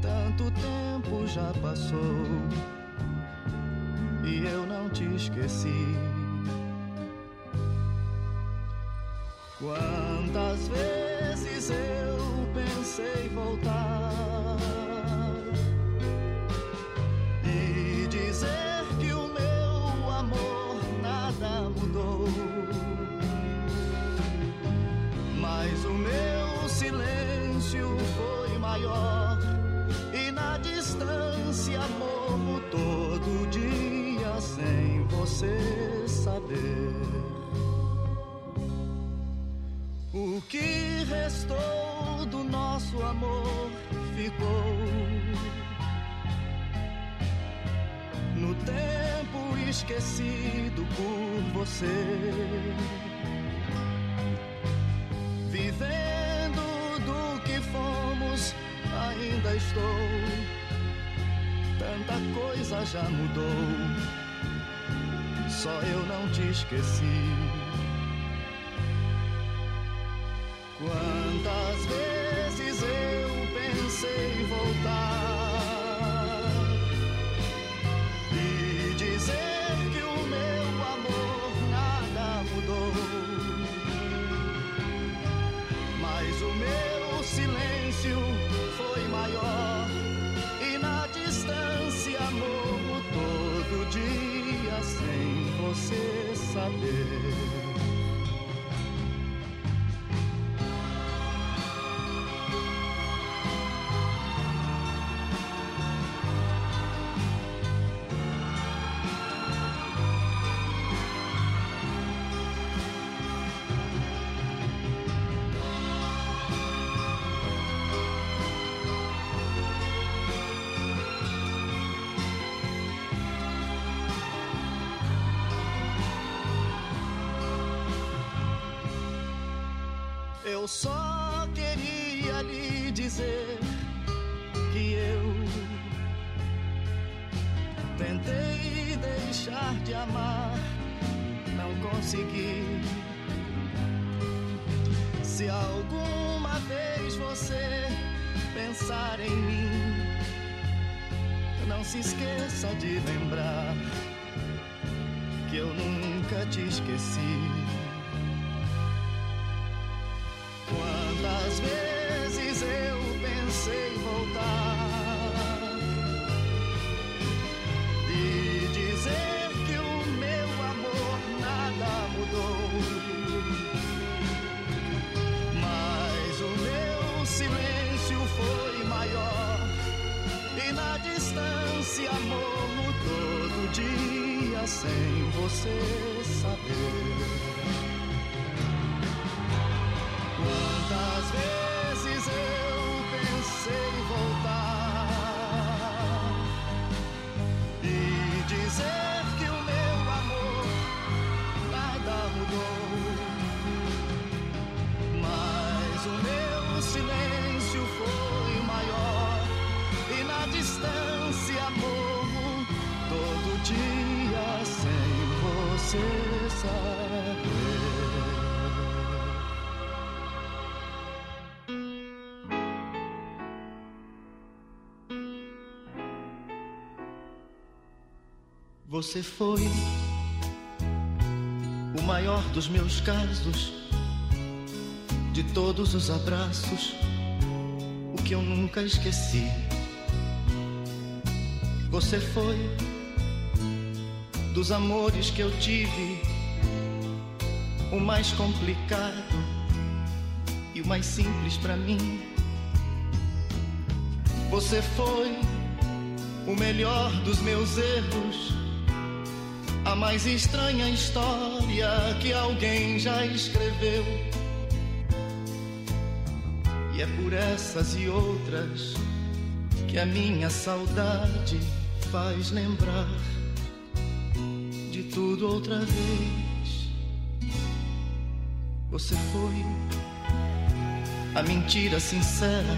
tanto tempo já passou e eu não te esqueci. Quantas vezes eu pensei voltar dizer que o meu amor nada mudou, mas o meu silêncio foi maior e na distância morro todo dia sem você saber. O que restou do nosso amor ficou no tempo esquecido por você. Vivendo do que fomos, ainda estou. Tanta coisa já mudou, só eu não te esqueci. Quantas vezes eu pensei voltar você saber. Eu só queria lhe dizer que eu tentei deixar de amar, não consegui. Se alguma vez você pensar em mim, não se esqueça de lembrar que eu nunca te esqueci. Quantas vezes eu pensei em voltar e dizer que o meu amor nada mudou, mas o meu silêncio foi maior e na distância morro todo dia sem você saber. Dia sem você saber. Você foi o maior dos meus casos, de todos os abraços, o que eu nunca esqueci. Você foi dos amores que eu tive, o mais complicado e o mais simples para mim. Você foi o melhor dos meus erros a mais estranha história que alguém já escreveu. E é por essas e outras que a minha saudade faz lembrar tudo outra vez. Você foi a mentira sincera,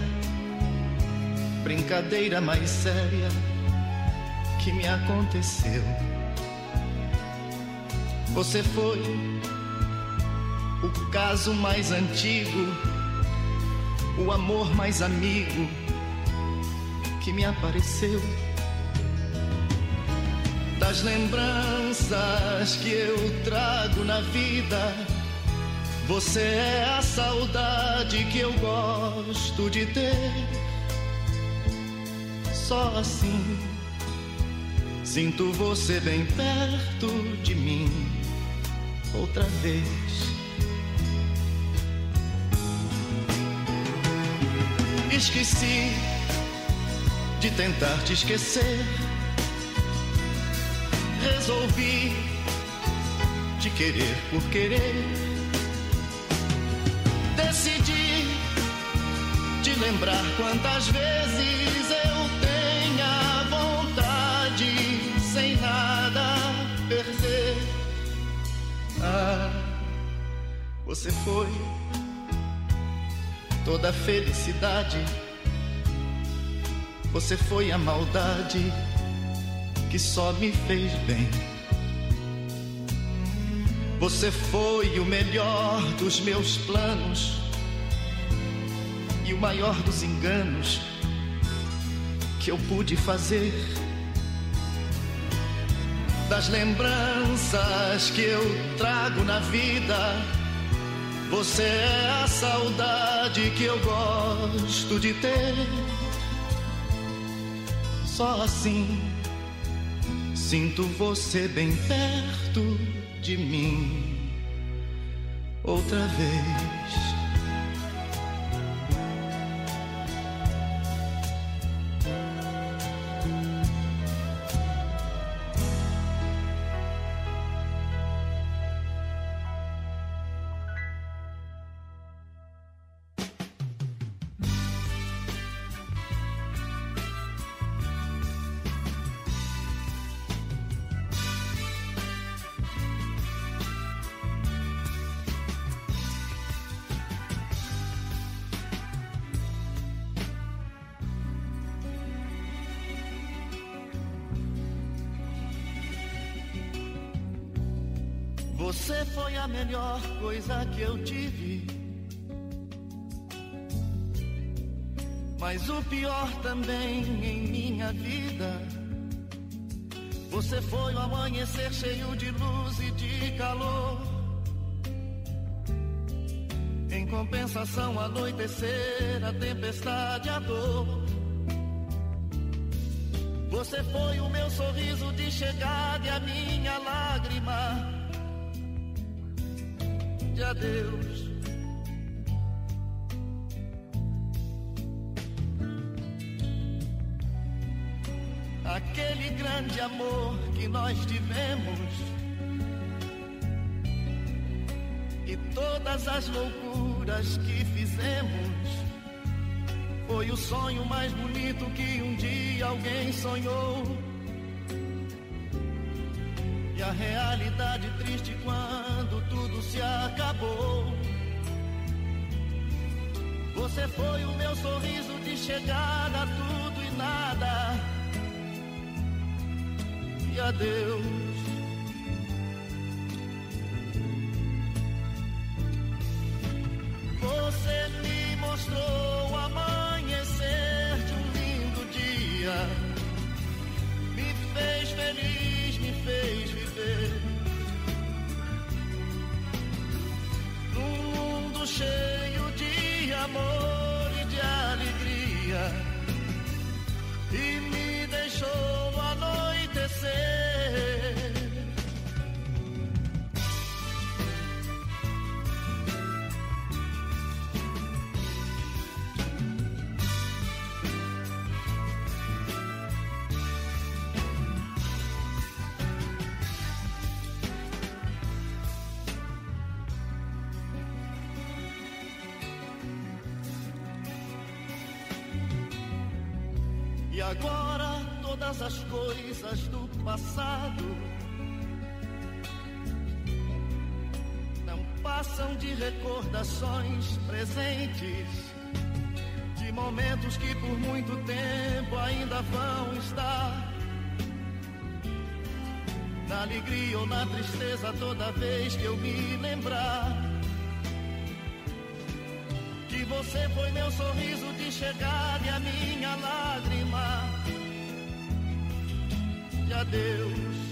brincadeira mais séria que me aconteceu. Você foi o caso mais antigo, o amor mais amigo que me apareceu. Das lembranças que eu trago na vida, você é a saudade que eu gosto de ter. Só assim sinto você bem perto de mim outra vez. Esqueci de tentar te esquecer. Resolvi te querer por querer. Decidi te lembrar quantas vezes eu tenha vontade sem nada perder. Ah, você foi toda a felicidade. Você foi a maldade que só me fez bem. Você foi o melhor dos meus planos e o maior dos enganos que eu pude fazer. Das lembranças que eu trago na vida, você é a saudade que eu gosto de ter. Só assim Sinto você bem perto de mim outra vez. Compensação, anoitecer, a tempestade, a dor. Você foi o meu sorriso de chegada e a minha lágrima de adeus. Aquele grande amor que nós tivemos todas as loucuras que fizemos foi o sonho mais bonito que um dia alguém sonhou. E a realidade triste quando tudo se acabou. Você foi o meu sorriso de chegada, tudo e nada. E adeus. Você me mostrou o de recordações presentes de momentos que por muito tempo ainda vão estar na alegria ou na tristeza toda vez que eu me lembrar que você foi meu sorriso de chegada e a minha lágrima de adeus.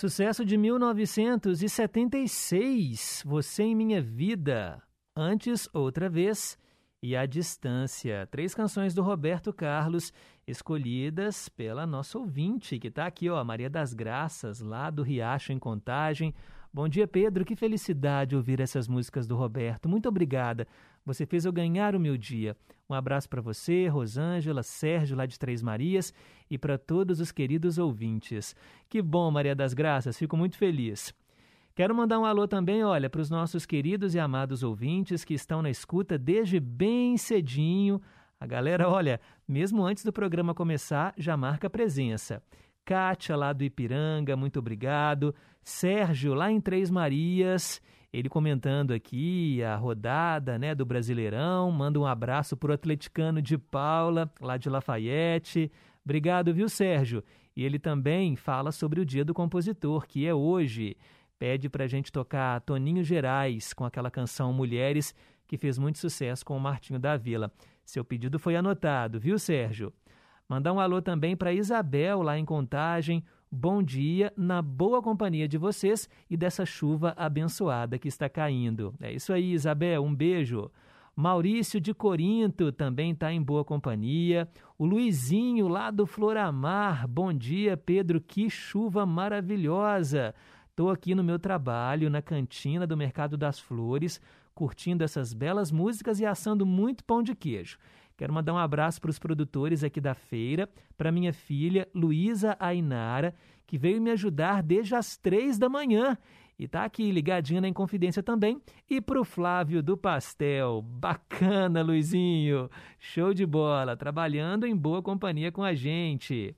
Sucesso de 1976, Você em Minha Vida. Antes, outra vez, e A Distância. Três canções do Roberto Carlos, escolhidas pela nossa ouvinte, que está aqui, ó, Maria das Graças, lá do Riacho, em Contagem. Bom dia, Pedro. Que felicidade ouvir essas músicas do Roberto. Muito obrigada. Você fez eu ganhar o meu dia. Um abraço para você, Rosângela, Sérgio, lá de Três Marias, e para todos os queridos ouvintes. Que bom, Maria das Graças. Fico muito feliz. Quero mandar um alô também, olha, para os nossos queridos e amados ouvintes que estão na escuta desde bem cedinho A galera, olha, mesmo antes do programa começar, já marca presença. Kátia, lá do Ipiranga, muito obrigado. Sérgio, lá em Três Marias, ele comentando aqui a rodada né, do Brasileirão. Manda um abraço para o atleticano de Paula, lá de Lafayette. Obrigado, viu, Sérgio? E ele também fala sobre o Dia do Compositor, que é hoje. Pede para a gente tocar Toninho Gerais com aquela canção Mulheres, que fez muito sucesso com o Martinho da Vila. Seu pedido foi anotado, viu, Sérgio? Mandar um alô também para Isabel, lá em Contagem. Bom dia, na boa companhia de vocês e dessa chuva abençoada que está caindo. É isso aí, Isabel, um beijo. Maurício de Corinto também está em boa companhia. O Luizinho lá do Floramar. Bom dia, Pedro. Que chuva maravilhosa. Estou aqui no meu trabalho, na cantina do Mercado das Flores, curtindo essas belas músicas e assando muito pão de queijo. Quero mandar um abraço para os produtores aqui da feira, para minha filha Luísa Ainara, que veio me ajudar desde as três da manhã e tá aqui ligadinha na Inconfidência também. E pro Flávio do Pastel. Bacana, Luizinho. Show de bola. Trabalhando em boa companhia com a gente.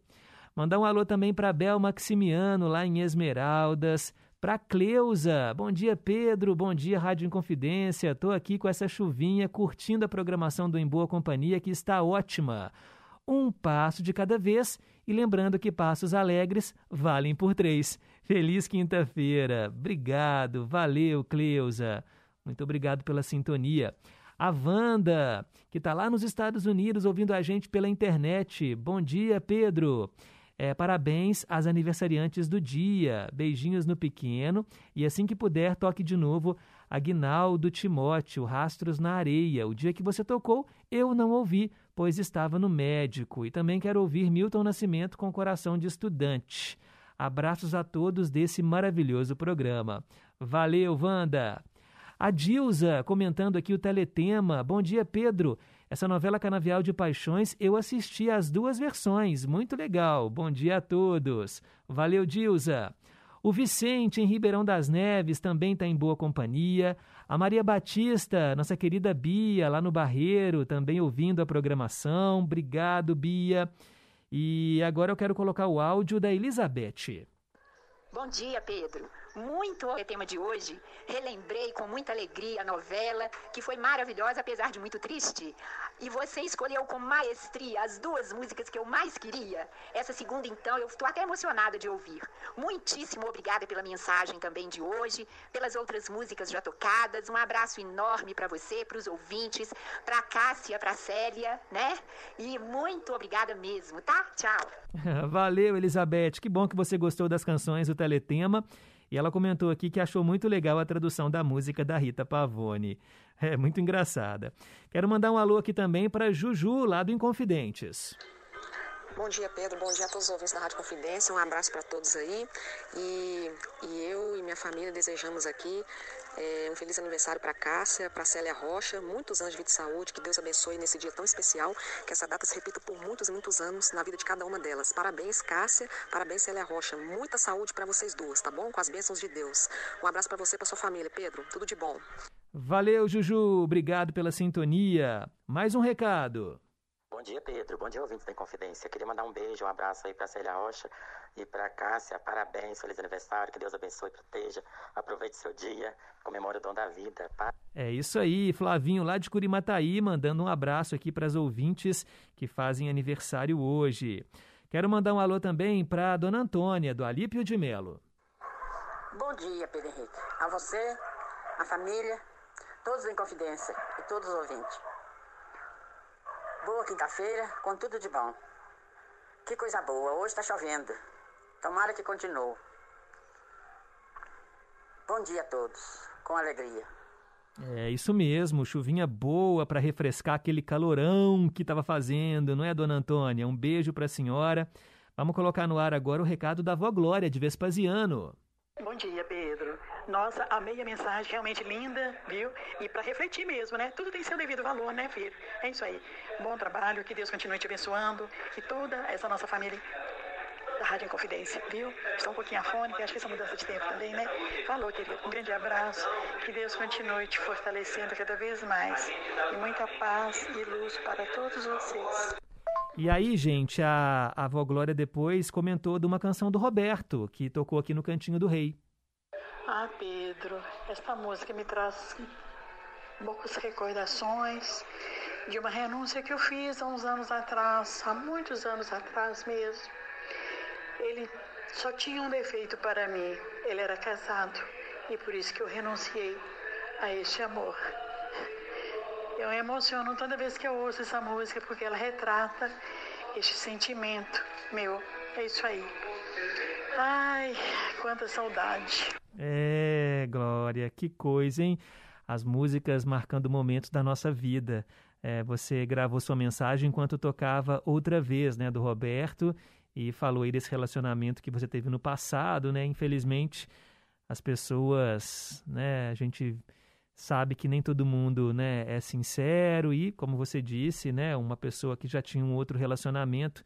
Mandar um alô também para Bel Maximiano, lá em Esmeraldas. Para Cleusa. Bom dia, Pedro. Bom dia, Rádio Inconfidência. Tô aqui com essa chuvinha, curtindo a programação do Em Boa Companhia, que está ótima. Um passo de cada vez e lembrando que passos alegres valem por três. Feliz quinta-feira. Obrigado. Valeu, Cleusa. Muito obrigado pela sintonia. A Wanda, que está lá nos Estados Unidos ouvindo a gente pela internet. Bom dia, Pedro. É, parabéns às aniversariantes do dia. Beijinhos no pequeno. E assim que puder, toque de novo Aguinaldo Timóteo, Rastros na Areia. O dia que você tocou, eu não ouvi, pois estava no médico. E também quero ouvir Milton Nascimento com Coração de Estudante. Abraços a todos desse maravilhoso programa. Valeu, Wanda! A Dilza comentando aqui o teletema. Bom dia, Pedro. Essa novela Canavial de Paixões, eu assisti as duas versões. Muito legal. Bom dia a todos. Valeu, Dilza. O Vicente, em Ribeirão das Neves, também está em boa companhia. A Maria Batista, nossa querida Bia, lá no Barreiro, também ouvindo a programação. Obrigado, Bia. E agora eu quero colocar o áudio da Elizabeth. Bom dia, Pedro. Muito o tema de hoje. Relembrei com muita alegria a novela, que foi maravilhosa, apesar de muito triste. E você escolheu com maestria as duas músicas que eu mais queria. Essa segunda, então, eu estou até emocionada de ouvir. Muitíssimo obrigada pela mensagem também de hoje, pelas outras músicas já tocadas. Um abraço enorme para você, para os ouvintes, para a Cássia, para a Célia, né? E muito obrigada mesmo, tá? Tchau. Valeu, Elizabeth. Que bom que você gostou das canções do Teletema. E ela comentou aqui que achou muito legal a tradução da música da Rita Pavone. É muito engraçada. Quero mandar um alô aqui também para Juju, lá do Inconfidentes. Bom dia, Pedro. Bom dia a todos os ouvintes da Rádio Confidência. Um abraço para todos aí. E, e, eu e minha família desejamos aqui é, um feliz aniversário para Cássia, para Célia Rocha, muitos anos de vida e saúde. Que Deus abençoe nesse dia tão especial. Que essa data se repita por muitos e muitos anos na vida de cada uma delas. Parabéns, Cássia. Parabéns, Célia Rocha. Muita saúde para vocês duas, tá bom? Com as bênçãos de Deus. Um abraço para você e para sua família, Pedro. Tudo de bom. Valeu, Juju. Obrigado pela sintonia. Mais um recado. Bom dia, Pedro. Bom dia, ouvintes da Confidência. Queria mandar um beijo, um abraço aí para Célia Rocha e para Cássia. Parabéns, feliz aniversário. Que Deus abençoe e proteja. Aproveite seu dia. Comemore o dom da vida. É isso aí, Flavinho lá de Curimataí, mandando um abraço aqui para as ouvintes que fazem aniversário hoje. Quero mandar um alô também para Dona Antônia, do Alípio de Melo. Bom dia, Pedro Henrique. A você, a família, todos em confidência e todos os ouvintes. Boa quinta-feira, com tudo de bom. Que coisa boa, hoje está chovendo. Tomara que continue. Bom dia a todos, com alegria. É isso mesmo, chuvinha boa para refrescar aquele calorão que estava fazendo, não é, dona Antônia? Um beijo para a senhora. Vamos colocar no ar agora o recado da avó Glória de Vespasiano. Bom dia, Pedro. Nossa, amei a mensagem, realmente linda, viu? E para refletir mesmo, né? Tudo tem seu devido valor, né, filho? É isso aí. Bom trabalho, que Deus continue te abençoando, que toda essa nossa família da Rádio Inconfidência, viu? Estou um pouquinho afônica, acho que essa mudança de tempo também, né? Falou, querido. Um grande abraço. Que Deus continue te fortalecendo cada vez mais. E muita paz e luz para todos vocês. E aí, gente, a, a avó Glória depois comentou de uma canção do Roberto, que tocou aqui no Cantinho do Rei. Ah, Pedro, esta música me traz poucas recordações de uma renúncia que eu fiz há uns anos atrás, há muitos anos atrás mesmo. Ele só tinha um defeito para mim, ele era casado e por isso que eu renunciei a este amor. Eu me emociono toda vez que eu ouço essa música porque ela retrata este sentimento meu. É isso aí. Ai, quanta saudade. É, Glória, que coisa, hein? As músicas marcando momentos da nossa vida. É, você gravou sua mensagem enquanto tocava outra vez, né, do Roberto, e falou aí desse relacionamento que você teve no passado, né? Infelizmente, as pessoas, né, a gente sabe que nem todo mundo, né, é sincero e, como você disse, né, uma pessoa que já tinha um outro relacionamento,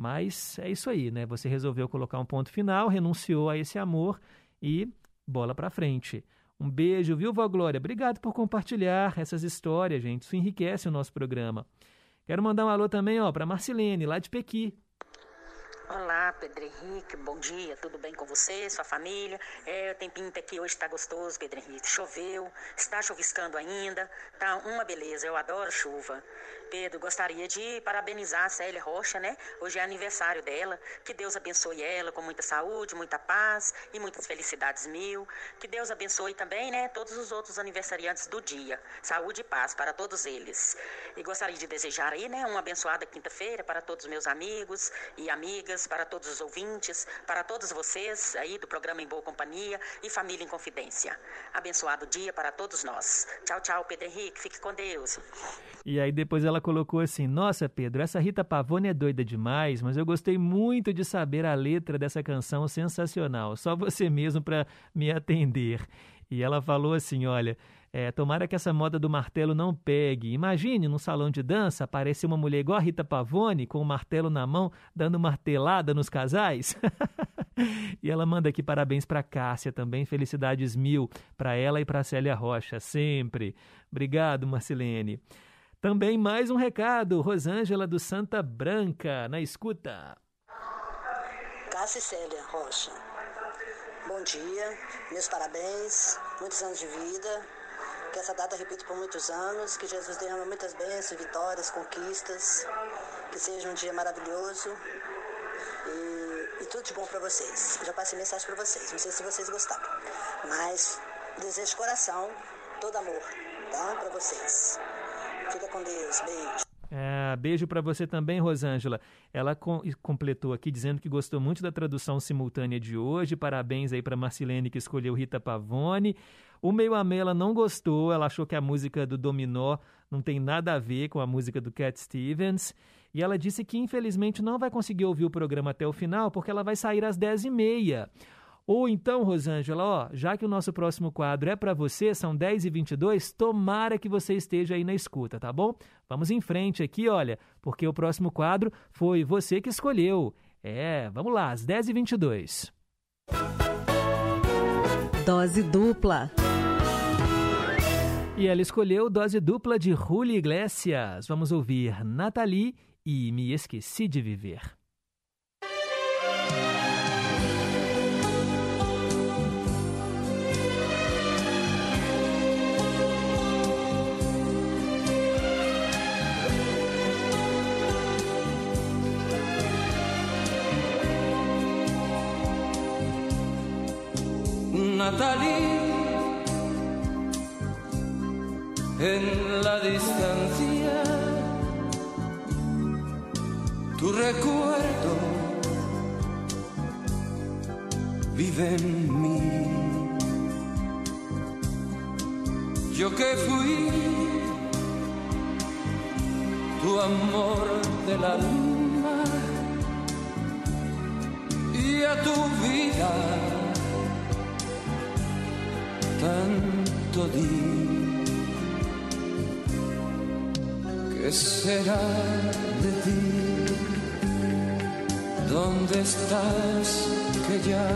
mas é isso aí, né? Você resolveu colocar um ponto final, renunciou a esse amor e bola para frente. Um beijo, viu, Vó Glória? Obrigado por compartilhar essas histórias, gente. Isso enriquece o nosso programa. Quero mandar um alô também, ó, para Marcilene, lá de Pequi. Olá, Pedro Henrique, bom dia, tudo bem com você, sua família? É, o tempinho aqui hoje está gostoso, Pedro Henrique. Choveu, está chuviscando ainda, tá uma beleza, eu adoro chuva. Pedro, gostaria de parabenizar a Célia Rocha, né? Hoje é aniversário dela. Que Deus abençoe ela com muita saúde, muita paz e muitas felicidades mil. Que Deus abençoe também, né? Todos os outros aniversariantes do dia. Saúde e paz para todos eles. E gostaria de desejar aí, né? Uma abençoada quinta-feira para todos os meus amigos e amigas, para todos os ouvintes, para todos vocês aí do programa Em Boa Companhia e Família em Confidência. Abençoado dia para todos nós. Tchau, tchau, Pedro Henrique. Fique com Deus. E aí depois ela colocou assim: Nossa, Pedro, essa Rita Pavone é doida demais, mas eu gostei muito de saber a letra dessa canção sensacional. Só você mesmo para me atender. E ela falou assim: Olha. É, tomara que essa moda do martelo não pegue. Imagine num salão de dança aparecer uma mulher igual a Rita Pavone, com o um martelo na mão, dando martelada nos casais. e ela manda aqui parabéns para Cássia também, felicidades mil para ela e para Célia Rocha, sempre. Obrigado, Marcelene. Também mais um recado, Rosângela do Santa Branca, na escuta. Cássia Célia Rocha, bom dia, meus parabéns, muitos anos de vida, que essa data repita por muitos anos, que Jesus derrame muitas bênçãos, vitórias, conquistas, que seja um dia maravilhoso e, e tudo de bom para vocês. Já passei mensagem para vocês, não sei se vocês gostaram, mas desejo de coração todo amor, tá? Para vocês. Fica com Deus. Beijo. É, beijo para você também, Rosângela. Ela com, completou aqui dizendo que gostou muito da tradução simultânea de hoje. Parabéns aí para Marcilene que escolheu Rita Pavone. O Meio Amela não gostou, ela achou que a música do Dominó não tem nada a ver com a música do Cat Stevens. E ela disse que infelizmente não vai conseguir ouvir o programa até o final porque ela vai sair às 10h30. Ou então, Rosângela, ó, já que o nosso próximo quadro é para você, são 10 e 22 tomara que você esteja aí na escuta, tá bom? Vamos em frente aqui, olha, porque o próximo quadro foi você que escolheu. É, vamos lá, às 10 e 22 Dose dupla. E ela escolheu dose dupla de Julio Iglesias. Vamos ouvir Nathalie e Me Esqueci de Viver. Natalie, en la distancia, tu recuerdo vive en mí. Yo que fui tu amor del alma y a tu vida tanto di que será de ti ¿Dónde estás que ya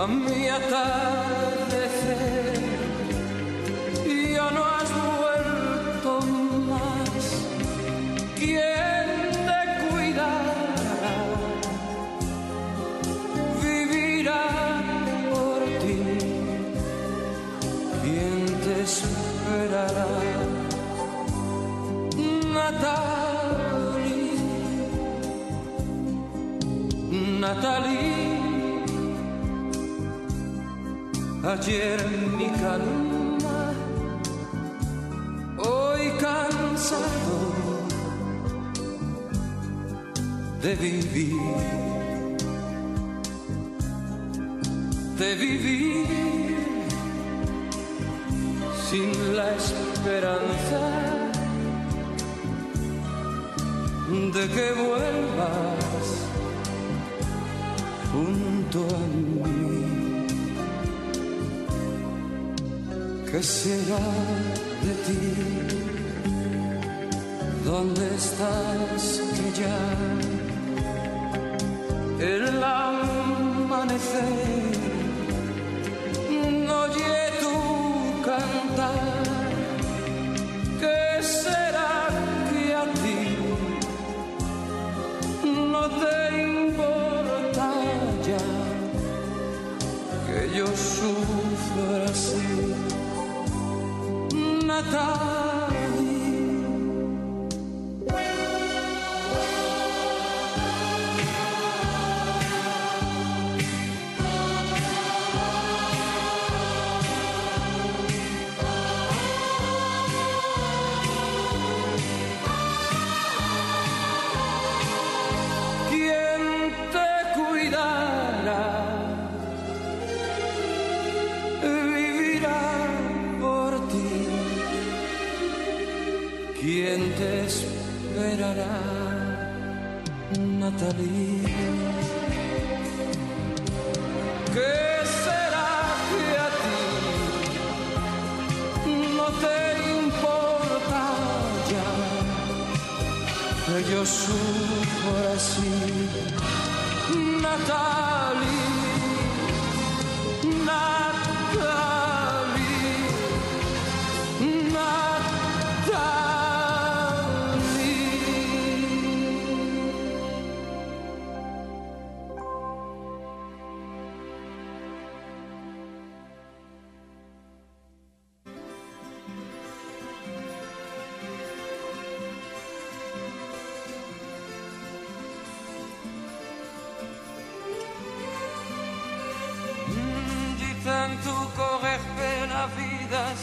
a mi atardecer Natalie, ayer mi calma, hoy cansado de vivir, de vivir sin la esperanza de que vuelvas junto a mí. ¿Qué será de ti? ¿Dónde estás que ya el amanecer oye tu cantar? for assim Natal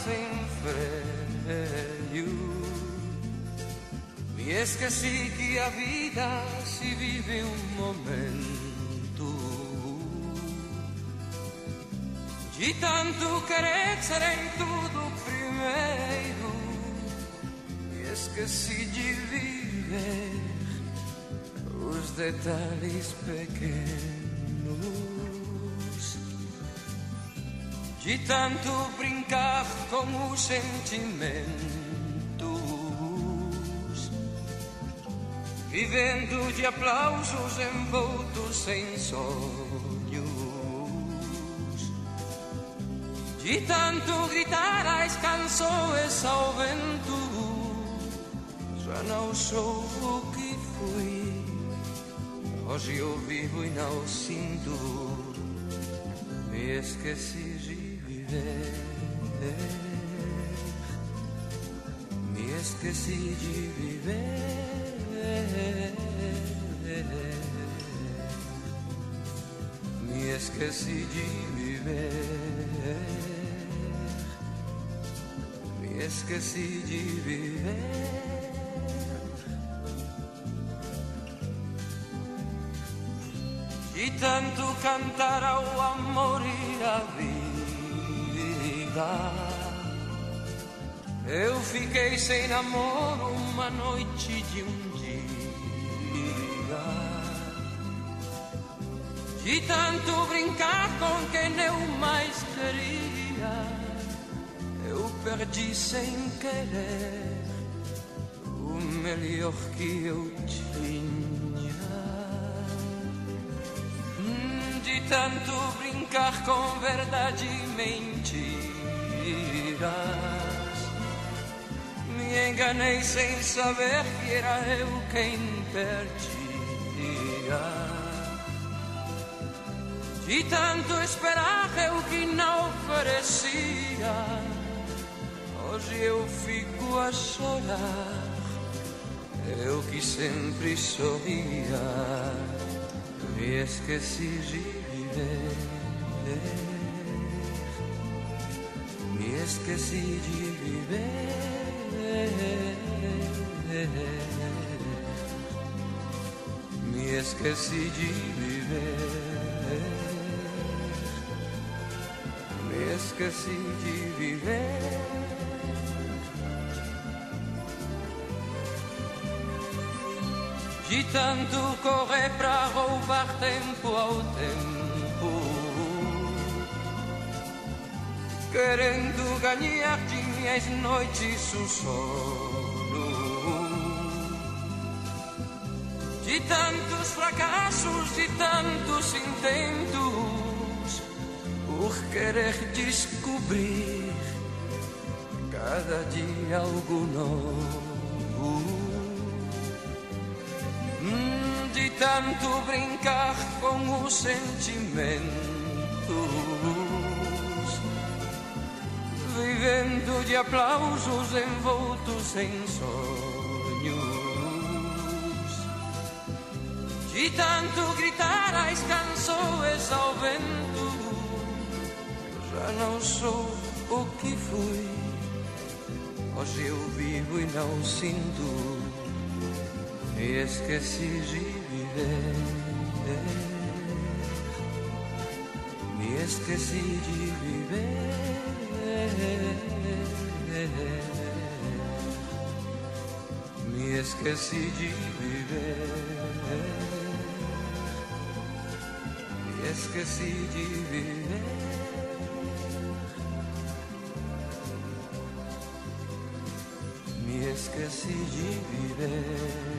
sem freio Me esqueci que a vida se vive um momento. De tanto querer ser em tudo primeiro Me esqueci de viver os detalhes pequenos de tanto brincar com os sentimentos, vivendo de aplausos envoltos em sonhos, de tanto gritar as canções ao vento, já não sou o que fui, hoje eu vivo e não sinto. Me esqueci de viver. Me esqueci de viver. Me esqueci de viver. Me esqueci de viver. De tanto cantar ao amor e à mudar. Eu fiquei sem namoro uma noite de um dia. De tanto brincar com quem eu mais queria, eu perdi sem querer o melhor que eu tinha. Hum, de tanto brincar com verdade e mentira me enganei sem saber que era eu quem perdia. De tanto esperar eu que não oferecia. Hoje eu fico a chorar. Eu que sempre sorria. Me esqueci de viver. Me esqueci de viver. Me esqueci de viver. Me esqueci de viver. De tanto correr pra roubar tempo ao tempo, querendo ganhar de minhas noites o sono. De tantos fracassos, de tantos intentos, por querer descobrir cada dia algo novo. Hum, De tanto brincar com os sentimentos, vivendo de aplausos envoltos em sonhos. De tanto gritar as canções ao vento, já não sou o que fui. Hoje eu vivo e não sinto. Me esqueci de viver. Me esqueci de viver. Me esqueci de viver. Me esqueci de viver. Me esqueci de viver.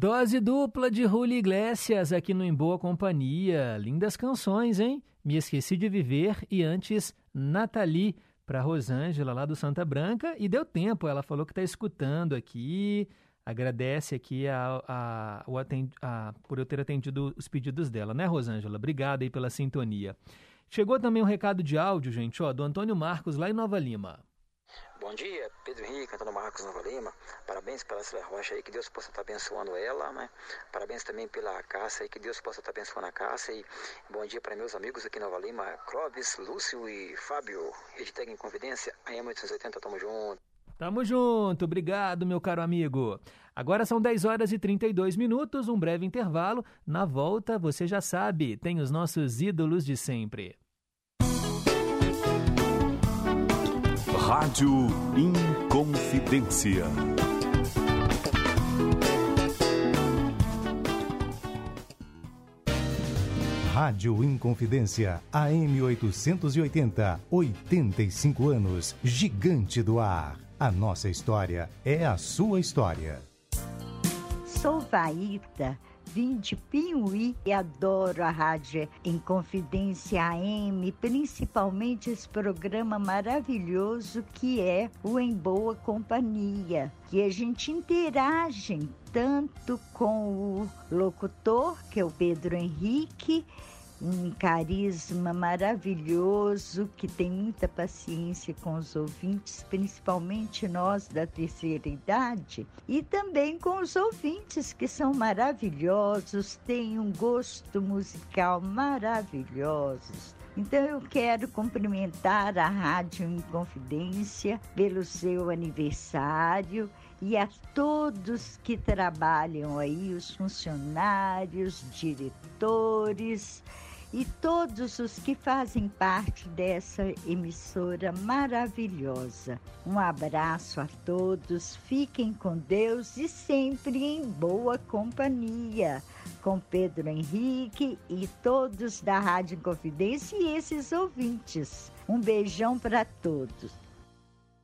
Dose dupla de Julio Iglesias aqui no Em Boa Companhia. Lindas canções, hein? Me Esqueci de Viver e antes Nathalie para Rosângela lá do Santa Branca e deu tempo. Ela falou que está escutando aqui. Agradece aqui a, a, a, por eu ter atendido os pedidos dela, né, Rosângela? Obrigada aí pela sintonia. Chegou também um recado de áudio, gente, ó, do Antônio Marcos lá em Nova Lima. Bom dia, Pedro Henrique, Antônio Marcos Nova Lima. Parabéns pela Célia Rocha aí, que Deus possa estar abençoando ela, né? Parabéns também pela Cássia aí, que Deus possa estar abençoando a Cássia. E bom dia para meus amigos aqui em Nova Lima, Clóvis, Lúcio e Fábio. Edteg em Convidência, AM 880, tamo junto. Tamo junto, obrigado, meu caro amigo. Agora são 10 horas e 32 minutos, um breve intervalo. Na volta, você já sabe, tem os nossos ídolos de sempre. Rádio Inconfidência. Rádio Inconfidência, AM 880, 85 anos, gigante do ar. A nossa história é a sua história. Sou Vaíta, vim de Piuí e adoro a rádio Inconfidência AM, principalmente esse programa maravilhoso que é o Em Boa Companhia, que a gente interage tanto com o locutor, que é o Pedro Henrique, um carisma maravilhoso, que tem muita paciência com os ouvintes, principalmente nós da terceira idade, e também com os ouvintes que são maravilhosos, têm um gosto musical maravilhoso. Então eu quero cumprimentar a Rádio Inconfidência pelo seu aniversário e a todos que trabalham aí, os funcionários, diretores e todos os que fazem parte dessa emissora maravilhosa. Um abraço a todos, fiquem com Deus e sempre em boa companhia com Pedro Henrique e todos da Rádio Confidência e esses ouvintes. Um beijão para todos.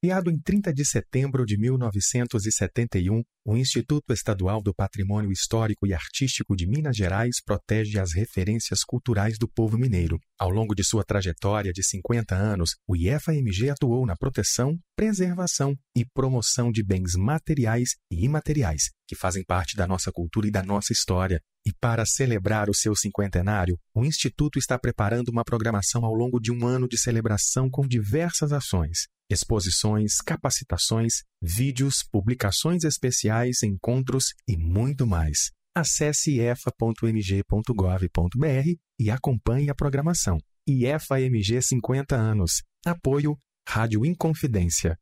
Criado em 30 de setembro de 1971, o Instituto Estadual do Patrimônio Histórico e Artístico de Minas Gerais protege as referências culturais do povo mineiro. Ao longo de sua trajetória de 50 anos, o IFAMG atuou na proteção, preservação e promoção de bens materiais e imateriais que fazem parte da nossa cultura e da nossa história. E para celebrar o seu cinquentenário, o Instituto está preparando uma programação ao longo de um ano de celebração com diversas ações exposições, capacitações, vídeos, publicações especiais, encontros e muito mais. Acesse efa.mg.gov.br e acompanhe a programação. IEFA-MG 50 anos. Apoio Rádio Inconfidência.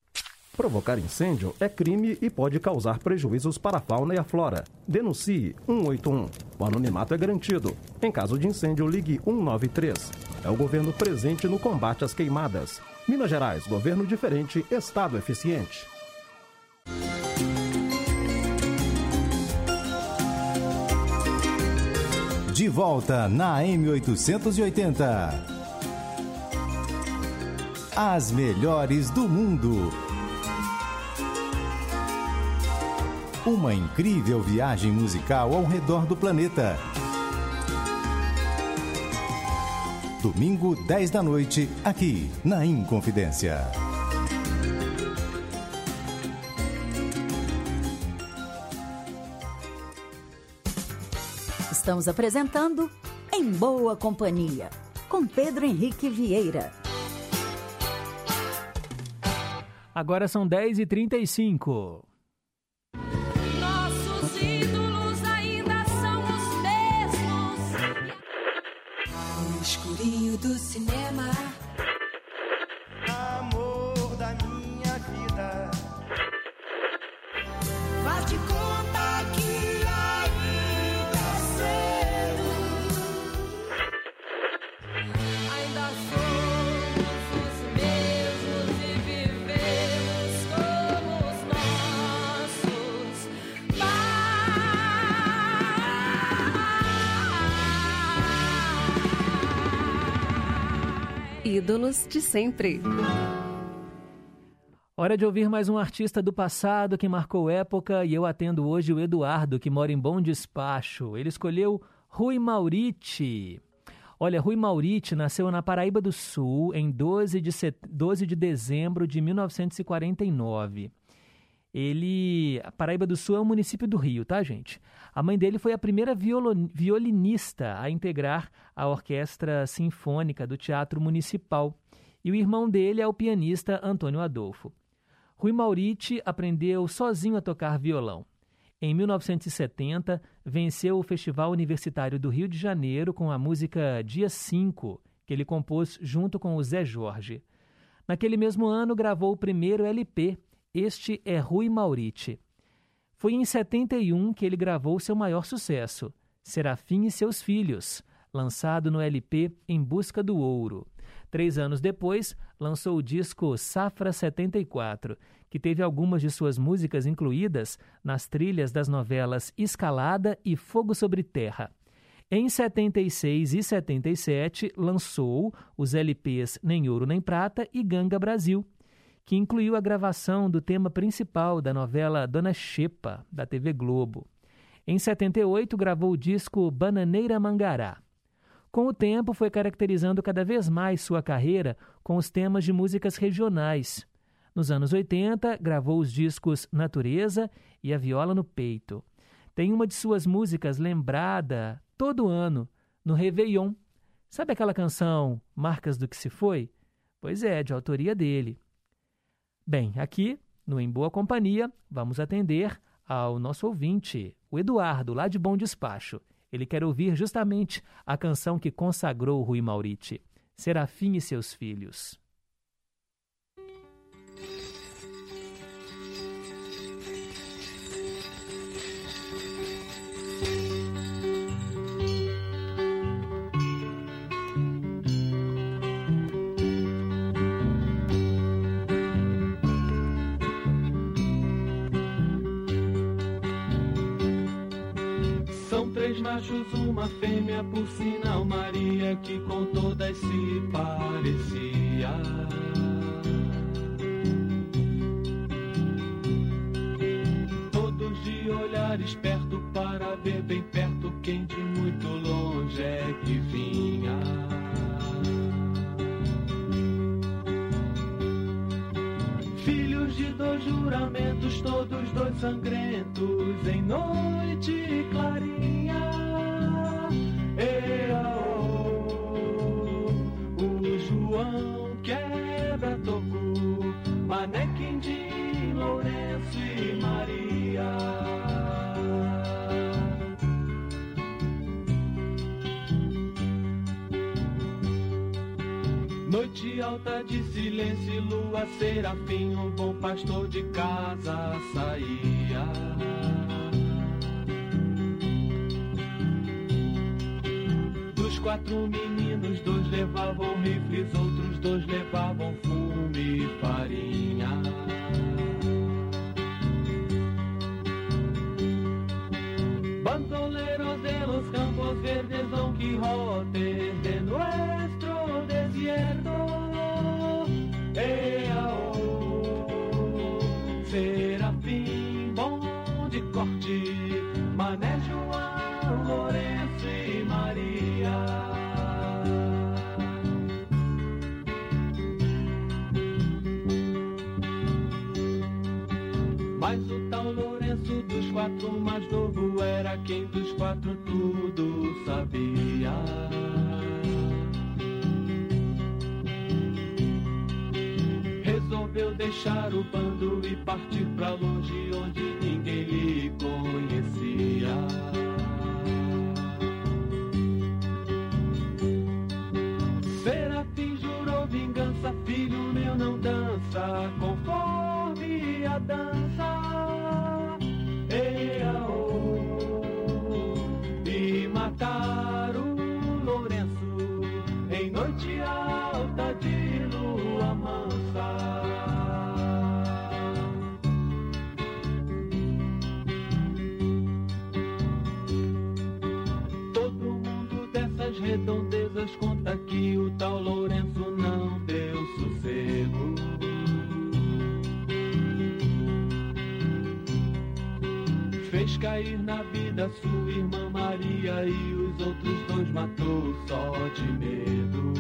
Provocar incêndio é crime e pode causar prejuízos para a fauna e a flora. Denuncie 181. O anonimato é garantido. Em caso de incêndio, ligue 193. É o governo presente no combate às queimadas. Minas Gerais, governo diferente, Estado eficiente. De volta na M880. As melhores do mundo. Uma incrível viagem musical ao redor do planeta. Domingo, 10 da noite, aqui na Inconfidência. Estamos apresentando Em Boa Companhia, com Pedro Henrique Vieira. Agora são 10h35. Do cinema. Ídolos de sempre. Hora de ouvir mais um artista do passado que marcou época e eu atendo hoje o Eduardo, que mora em Bom Despacho. Ele escolheu Rui Mauriti. Olha, Rui Mauriti nasceu na Paraíba do Sul em 12 de, set... 12 de dezembro de 1949. Ele. A Paraíba do Sul é um município do Rio, tá, gente? A mãe dele foi a primeira violinista a integrar a orquestra sinfônica do Teatro Municipal. E o irmão dele é o pianista Antônio Adolfo. Rui Mauriti aprendeu sozinho a tocar violão. Em 1970, venceu o Festival Universitário do Rio de Janeiro com a música Dia 5, que ele compôs junto com o Zé Jorge. Naquele mesmo ano, gravou o primeiro LP, Este é Rui Mauriti. Foi em 71 que ele gravou seu maior sucesso, Serafim e Seus Filhos, lançado no LP Em Busca do Ouro. Três anos depois, lançou o disco Safra 74, que teve algumas de suas músicas incluídas nas trilhas das novelas Escalada e Fogo sobre Terra. Em 76 e 77, lançou os LPs Nem Ouro Nem Prata e Ganga Brasil, que incluiu a gravação do tema principal da novela Dona Xepa, da TV Globo. Em 78, gravou o disco Bananeira Mangará. Com o tempo, foi caracterizando cada vez mais sua carreira com os temas de músicas regionais. Nos anos 80, gravou os discos Natureza e A Viola no Peito. Tem uma de suas músicas lembrada todo ano, no Réveillon. Sabe aquela canção Marcas do que se foi? Pois é, de autoria dele. Bem, aqui, no Em Boa Companhia, vamos atender ao nosso ouvinte, o Eduardo, lá de Bom Despacho. Ele quer ouvir justamente a canção que consagrou Rui Mauriti, Serafim e seus filhos. Três machos, uma fêmea, por sinal Maria, que com todas se parecia. Todos de olhar esperto para ver bem perto quem de muito longe é que vinha. Filhos de dois juramentos, todos dois sangrentos, em noite clarinha. Ea, o João quebra toco, Mané Quindim, Lourenço e Maria. Noite alta de silêncio, lua serafim, um bom pastor de casa saía. Dos quatro meninos, dois levavam rifles, outros dois levavam fumo e farinha. Bandoleros de los campos verdes, Don Quijote de nuestro quatro mais novo era quem dos quatro tudo sabia. Resolveu deixar o bando e partir pra longe onde ninguém lhe conhecia. Serafim jurou vingança, filho meu não dança conforme a dança. Conta que o tal Lourenço não deu sossego. Fez cair na vida sua irmã Maria e os outros dois matou só de medo.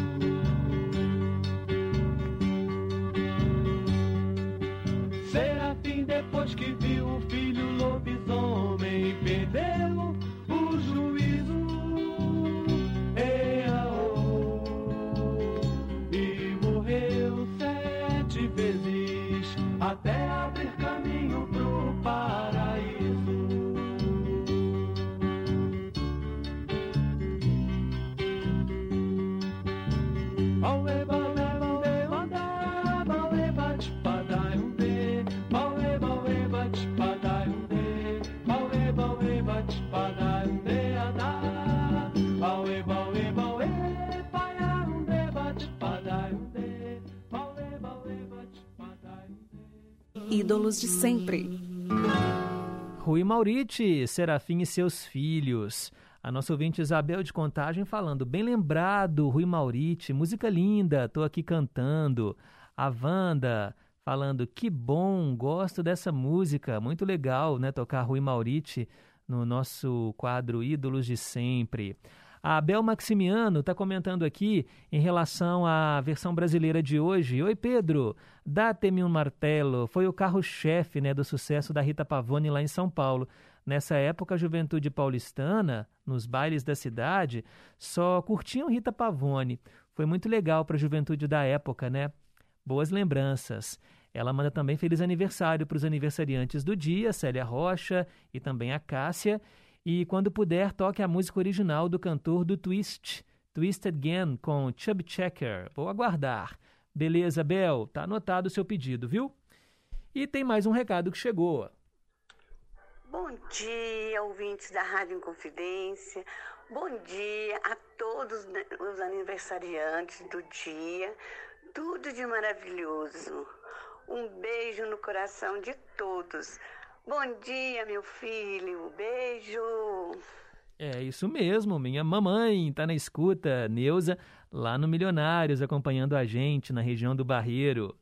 Ídolos de sempre. Rui Mauriti, Serafim e seus filhos. A nossa ouvinte Isabel de Contagem falando, bem lembrado, Rui Mauriti, música linda, tô aqui cantando. A Wanda falando, que bom, gosto dessa música, muito legal, né, tocar Rui Mauriti no nosso quadro Ídolos de Sempre. A Abel Maximiano está comentando aqui em relação à versão brasileira de hoje. Oi, Pedro, dá-te-me um martelo. Foi o carro-chefe né, do sucesso da Rita Pavone lá em São Paulo. Nessa época, a juventude paulistana, nos bailes da cidade, só curtiam Rita Pavone. Foi muito legal para a juventude da época, né? Boas lembranças. Ela manda também feliz aniversário para os aniversariantes do dia, Célia Rocha e também a Cássia. E quando puder, toque a música original do cantor do Twist, Twist Again, com Chub Checker. Vou aguardar. Beleza, Bel? Tá anotado o seu pedido, viu? E tem mais um recado que chegou. Bom dia, ouvintes da Rádio Inconfidência. Bom dia a todos né, os aniversariantes do dia. Tudo de maravilhoso. Um beijo no coração de todos. Bom dia, meu filho. Beijo. É isso mesmo, minha mamãe está na escuta, Neuza, lá no Milionários, acompanhando a gente na região do Barreiro.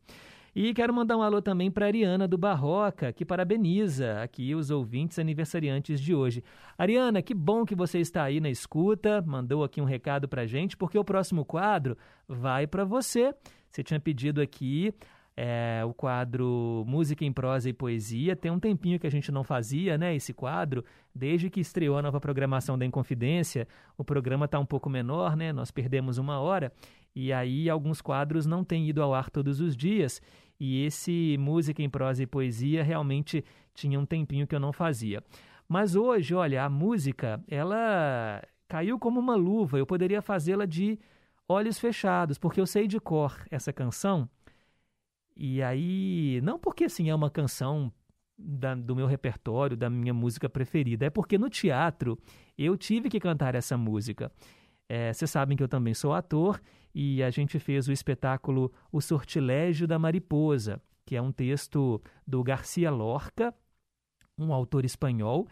E quero mandar um alô também para Ariana do Barroca, que parabeniza aqui os ouvintes aniversariantes de hoje. Ariana, que bom que você está aí na escuta, mandou aqui um recado para gente, porque o próximo quadro vai para você. Você tinha pedido aqui é, o quadro Música em Prosa e Poesia. Tem um tempinho que a gente não fazia, né, esse quadro. Desde que estreou a nova programação da Inconfidência, o programa está um pouco menor, né? Nós perdemos uma hora. E aí alguns quadros não têm ido ao ar todos os dias. E esse Música em Prosa e Poesia realmente tinha um tempinho que eu não fazia. Mas hoje, olha, a música, ela caiu como uma luva. Eu poderia fazê-la de olhos fechados, porque eu sei de cor essa canção. E aí, não porque assim é uma canção da, do meu repertório, da minha música preferida, é porque no teatro eu tive que cantar essa música. É, vocês sabem que eu também sou ator e a gente fez o espetáculo O Sortilégio da Mariposa, que é um texto do Garcia Lorca, um autor espanhol,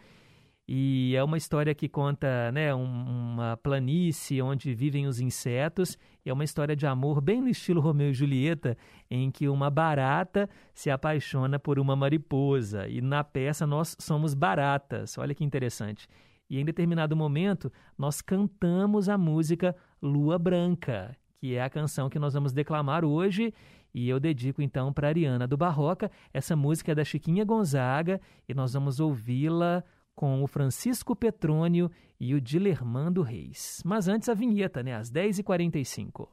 e é uma história que conta né, um, uma planície onde vivem os insetos. É uma história de amor bem no estilo Romeu e Julieta, em que uma barata se apaixona por uma mariposa. E na peça nós somos baratas. Olha que interessante. E em determinado momento nós cantamos a música Lua Branca, que é a canção que nós vamos declamar hoje. E eu dedico então para Ariana do Barroca. Essa música é da Chiquinha Gonzaga e nós vamos ouvi-la com o Francisco Petrônio e o Dilermando Reis. Mas antes a vinheta, né? Às 10h45.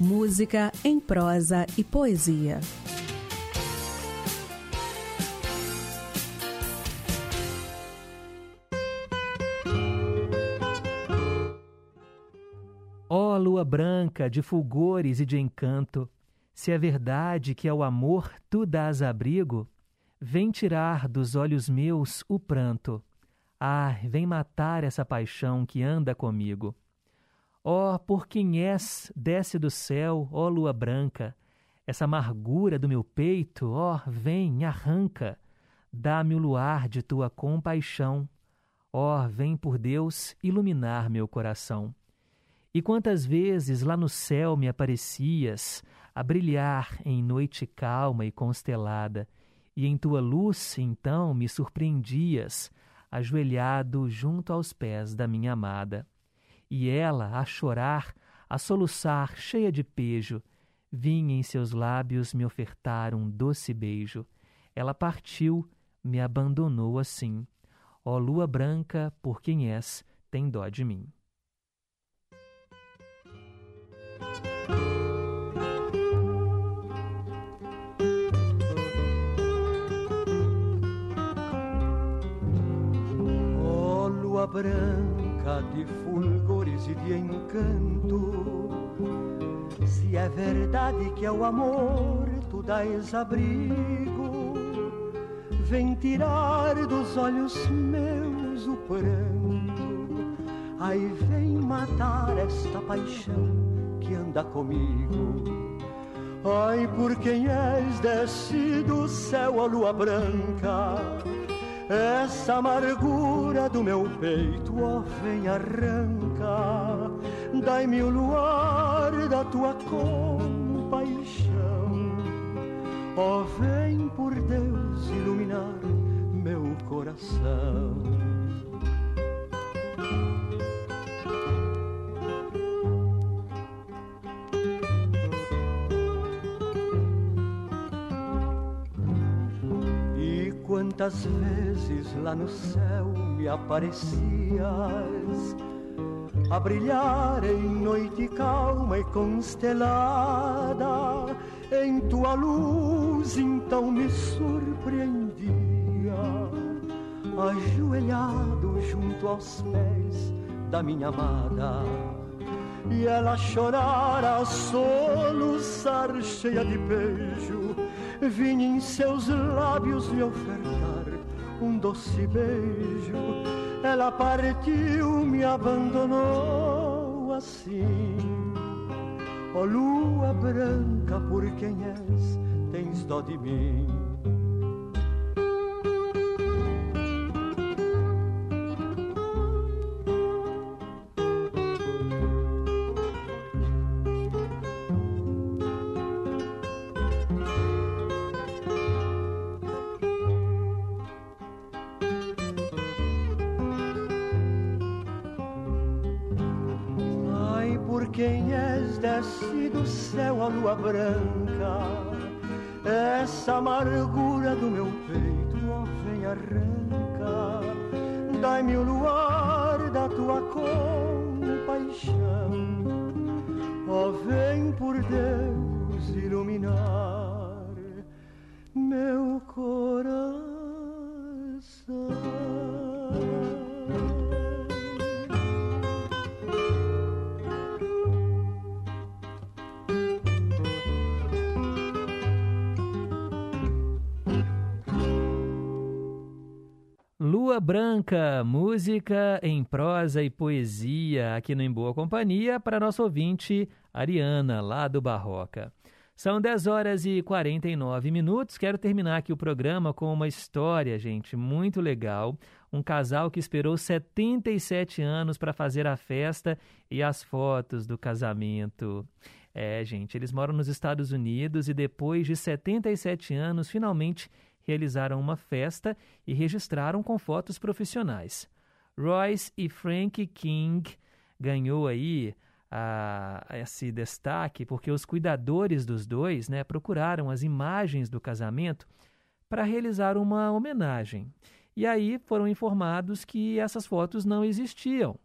Música em prosa e poesia. Ó oh, lua branca de fulgores e de encanto, se é verdade que ao amor tu dás abrigo, Vem tirar dos olhos meus o pranto. Ah, vem matar essa paixão que anda comigo. Ó, oh, por quem és, desce do céu, ó oh, lua branca, essa amargura do meu peito, ó, oh, vem, arranca. Dá-me o luar de tua compaixão. Ó, vem por Deus iluminar meu coração. E quantas vezes lá no céu me aparecias, a brilhar em noite calma e constelada, e em tua luz, então, me surpreendias, ajoelhado junto aos pés da minha amada. E ela, a chorar, a soluçar, cheia de pejo, vinha em seus lábios me ofertar um doce beijo. Ela partiu, me abandonou assim. Ó lua branca, por quem és, tem dó de mim. Branca de fulgores e de encanto. Se é verdade que é o amor tu dás abrigo, vem tirar dos olhos meus o pranto. Aí vem matar esta paixão que anda comigo. Ai, por quem és desce do céu a lua branca essa amargura do meu peito, ó, vem arranca, dai-me o luar da tua compaixão. Ó, vem por Deus iluminar meu coração. Quantas vezes lá no céu me aparecias a brilhar em noite calma e constelada, em tua luz então me surpreendia, ajoelhado junto aos pés da minha amada. E ela chorar a soluçar cheia de beijo vim em seus lábios lhe ofertar um doce beijo. Ela partiu, me abandonou assim. Ó oh, lua branca, por quem és, tens dó de mim. Branca. Essa amargura Branca, música em prosa e poesia aqui no Em Boa Companhia para nosso ouvinte Ariana, lá do Barroca. São 10 horas e 49 minutos. Quero terminar aqui o programa com uma história, gente, muito legal. Um casal que esperou 77 anos para fazer a festa e as fotos do casamento. É, gente, eles moram nos Estados Unidos e depois de 77 anos, finalmente realizaram uma festa e registraram com fotos profissionais. Royce e Frank King ganhou aí a, esse destaque porque os cuidadores dos dois né, procuraram as imagens do casamento para realizar uma homenagem. E aí foram informados que essas fotos não existiam.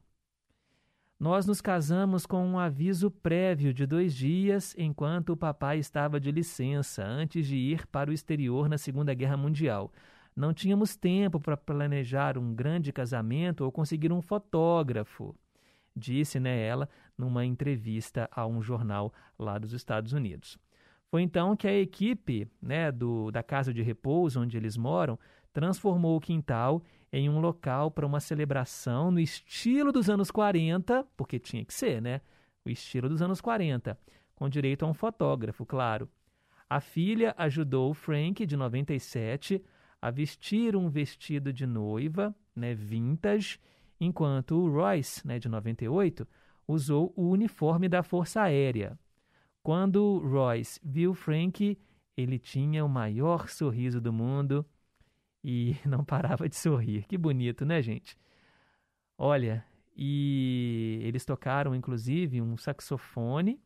Nós nos casamos com um aviso prévio de dois dias enquanto o papai estava de licença antes de ir para o exterior na Segunda Guerra Mundial. Não tínhamos tempo para planejar um grande casamento ou conseguir um fotógrafo, disse né, ela numa entrevista a um jornal lá dos Estados Unidos. Foi então que a equipe né, do, da casa de repouso onde eles moram transformou o quintal em um local para uma celebração no estilo dos anos 40, porque tinha que ser, né? O estilo dos anos 40, com direito a um fotógrafo, claro. A filha ajudou Frank, de 97, a vestir um vestido de noiva, né, vintage, enquanto o Royce, né, de 98, usou o uniforme da Força Aérea. Quando Royce viu Frank, ele tinha o maior sorriso do mundo e não parava de sorrir. Que bonito, né, gente? Olha, e eles tocaram inclusive um saxofone,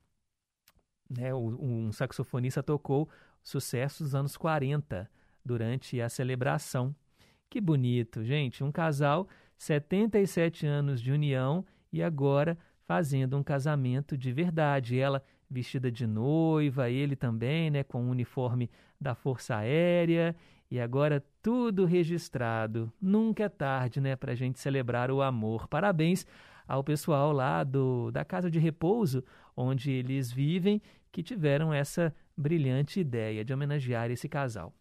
né? Um saxofonista tocou sucessos dos anos 40 durante a celebração. Que bonito, gente. Um casal, 77 anos de união e agora fazendo um casamento de verdade. Ela vestida de noiva, ele também, né, com o uniforme da Força Aérea e agora tudo registrado. Nunca é tarde, né, para a gente celebrar o amor. Parabéns ao pessoal lá do, da casa de repouso onde eles vivem, que tiveram essa brilhante ideia de homenagear esse casal.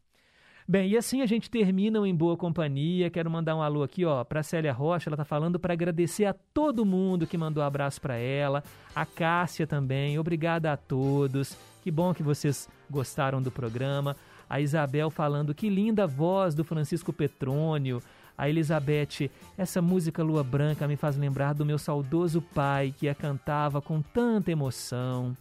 Bem, e assim a gente termina Em Boa Companhia. Quero mandar um alô aqui, ó, para Célia Rocha. Ela tá falando para agradecer a todo mundo que mandou abraço para ela, a Cássia também. Obrigada a todos. Que bom que vocês gostaram do programa. A Isabel falando que linda voz do Francisco Petrônio. A Elizabeth, essa música Lua Branca me faz lembrar do meu saudoso pai que a cantava com tanta emoção.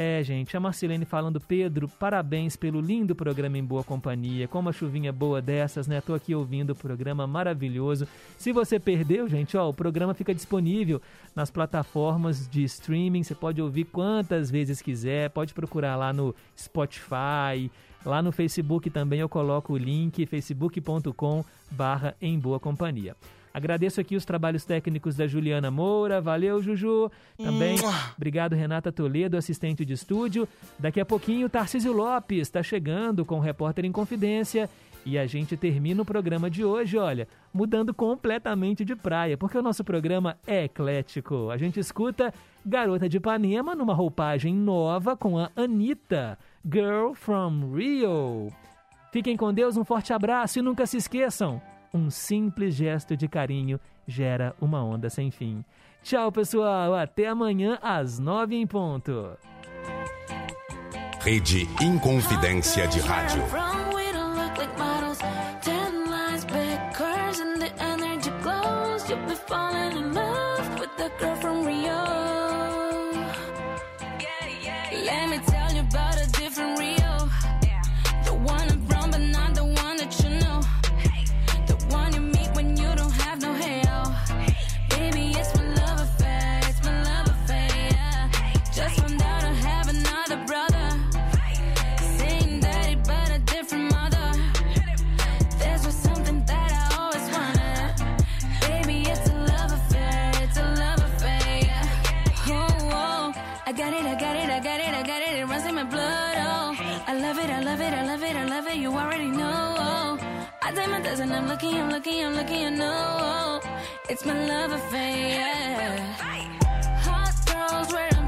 É, gente, a Marcelene falando, Pedro, parabéns pelo lindo programa em boa companhia. Com uma chuvinha boa dessas, né? Tô aqui ouvindo o programa maravilhoso. Se você perdeu, gente, ó, o programa fica disponível nas plataformas de streaming. Você pode ouvir quantas vezes quiser, pode procurar lá no Spotify. Lá no Facebook também eu coloco o link facebook.com barra em boa companhia. Agradeço aqui os trabalhos técnicos da Juliana Moura. Valeu, Juju. Também, obrigado, Renata Toledo, assistente de estúdio. Daqui a pouquinho, Tarcísio Lopes está chegando com o Repórter em Confidência. E a gente termina o programa de hoje, olha, mudando completamente de praia, porque o nosso programa é eclético. A gente escuta Garota de Ipanema numa roupagem nova com a Anitta, Girl from Rio. Fiquem com Deus, um forte abraço e nunca se esqueçam um simples gesto de carinho gera uma onda sem fim. Tchau, pessoal. Até amanhã às nove em ponto. Rede Inconfidência de Rádio. I take my test and I'm looking, I'm looking, I'm looking, you know. It's my love affair. Hot girls where I'm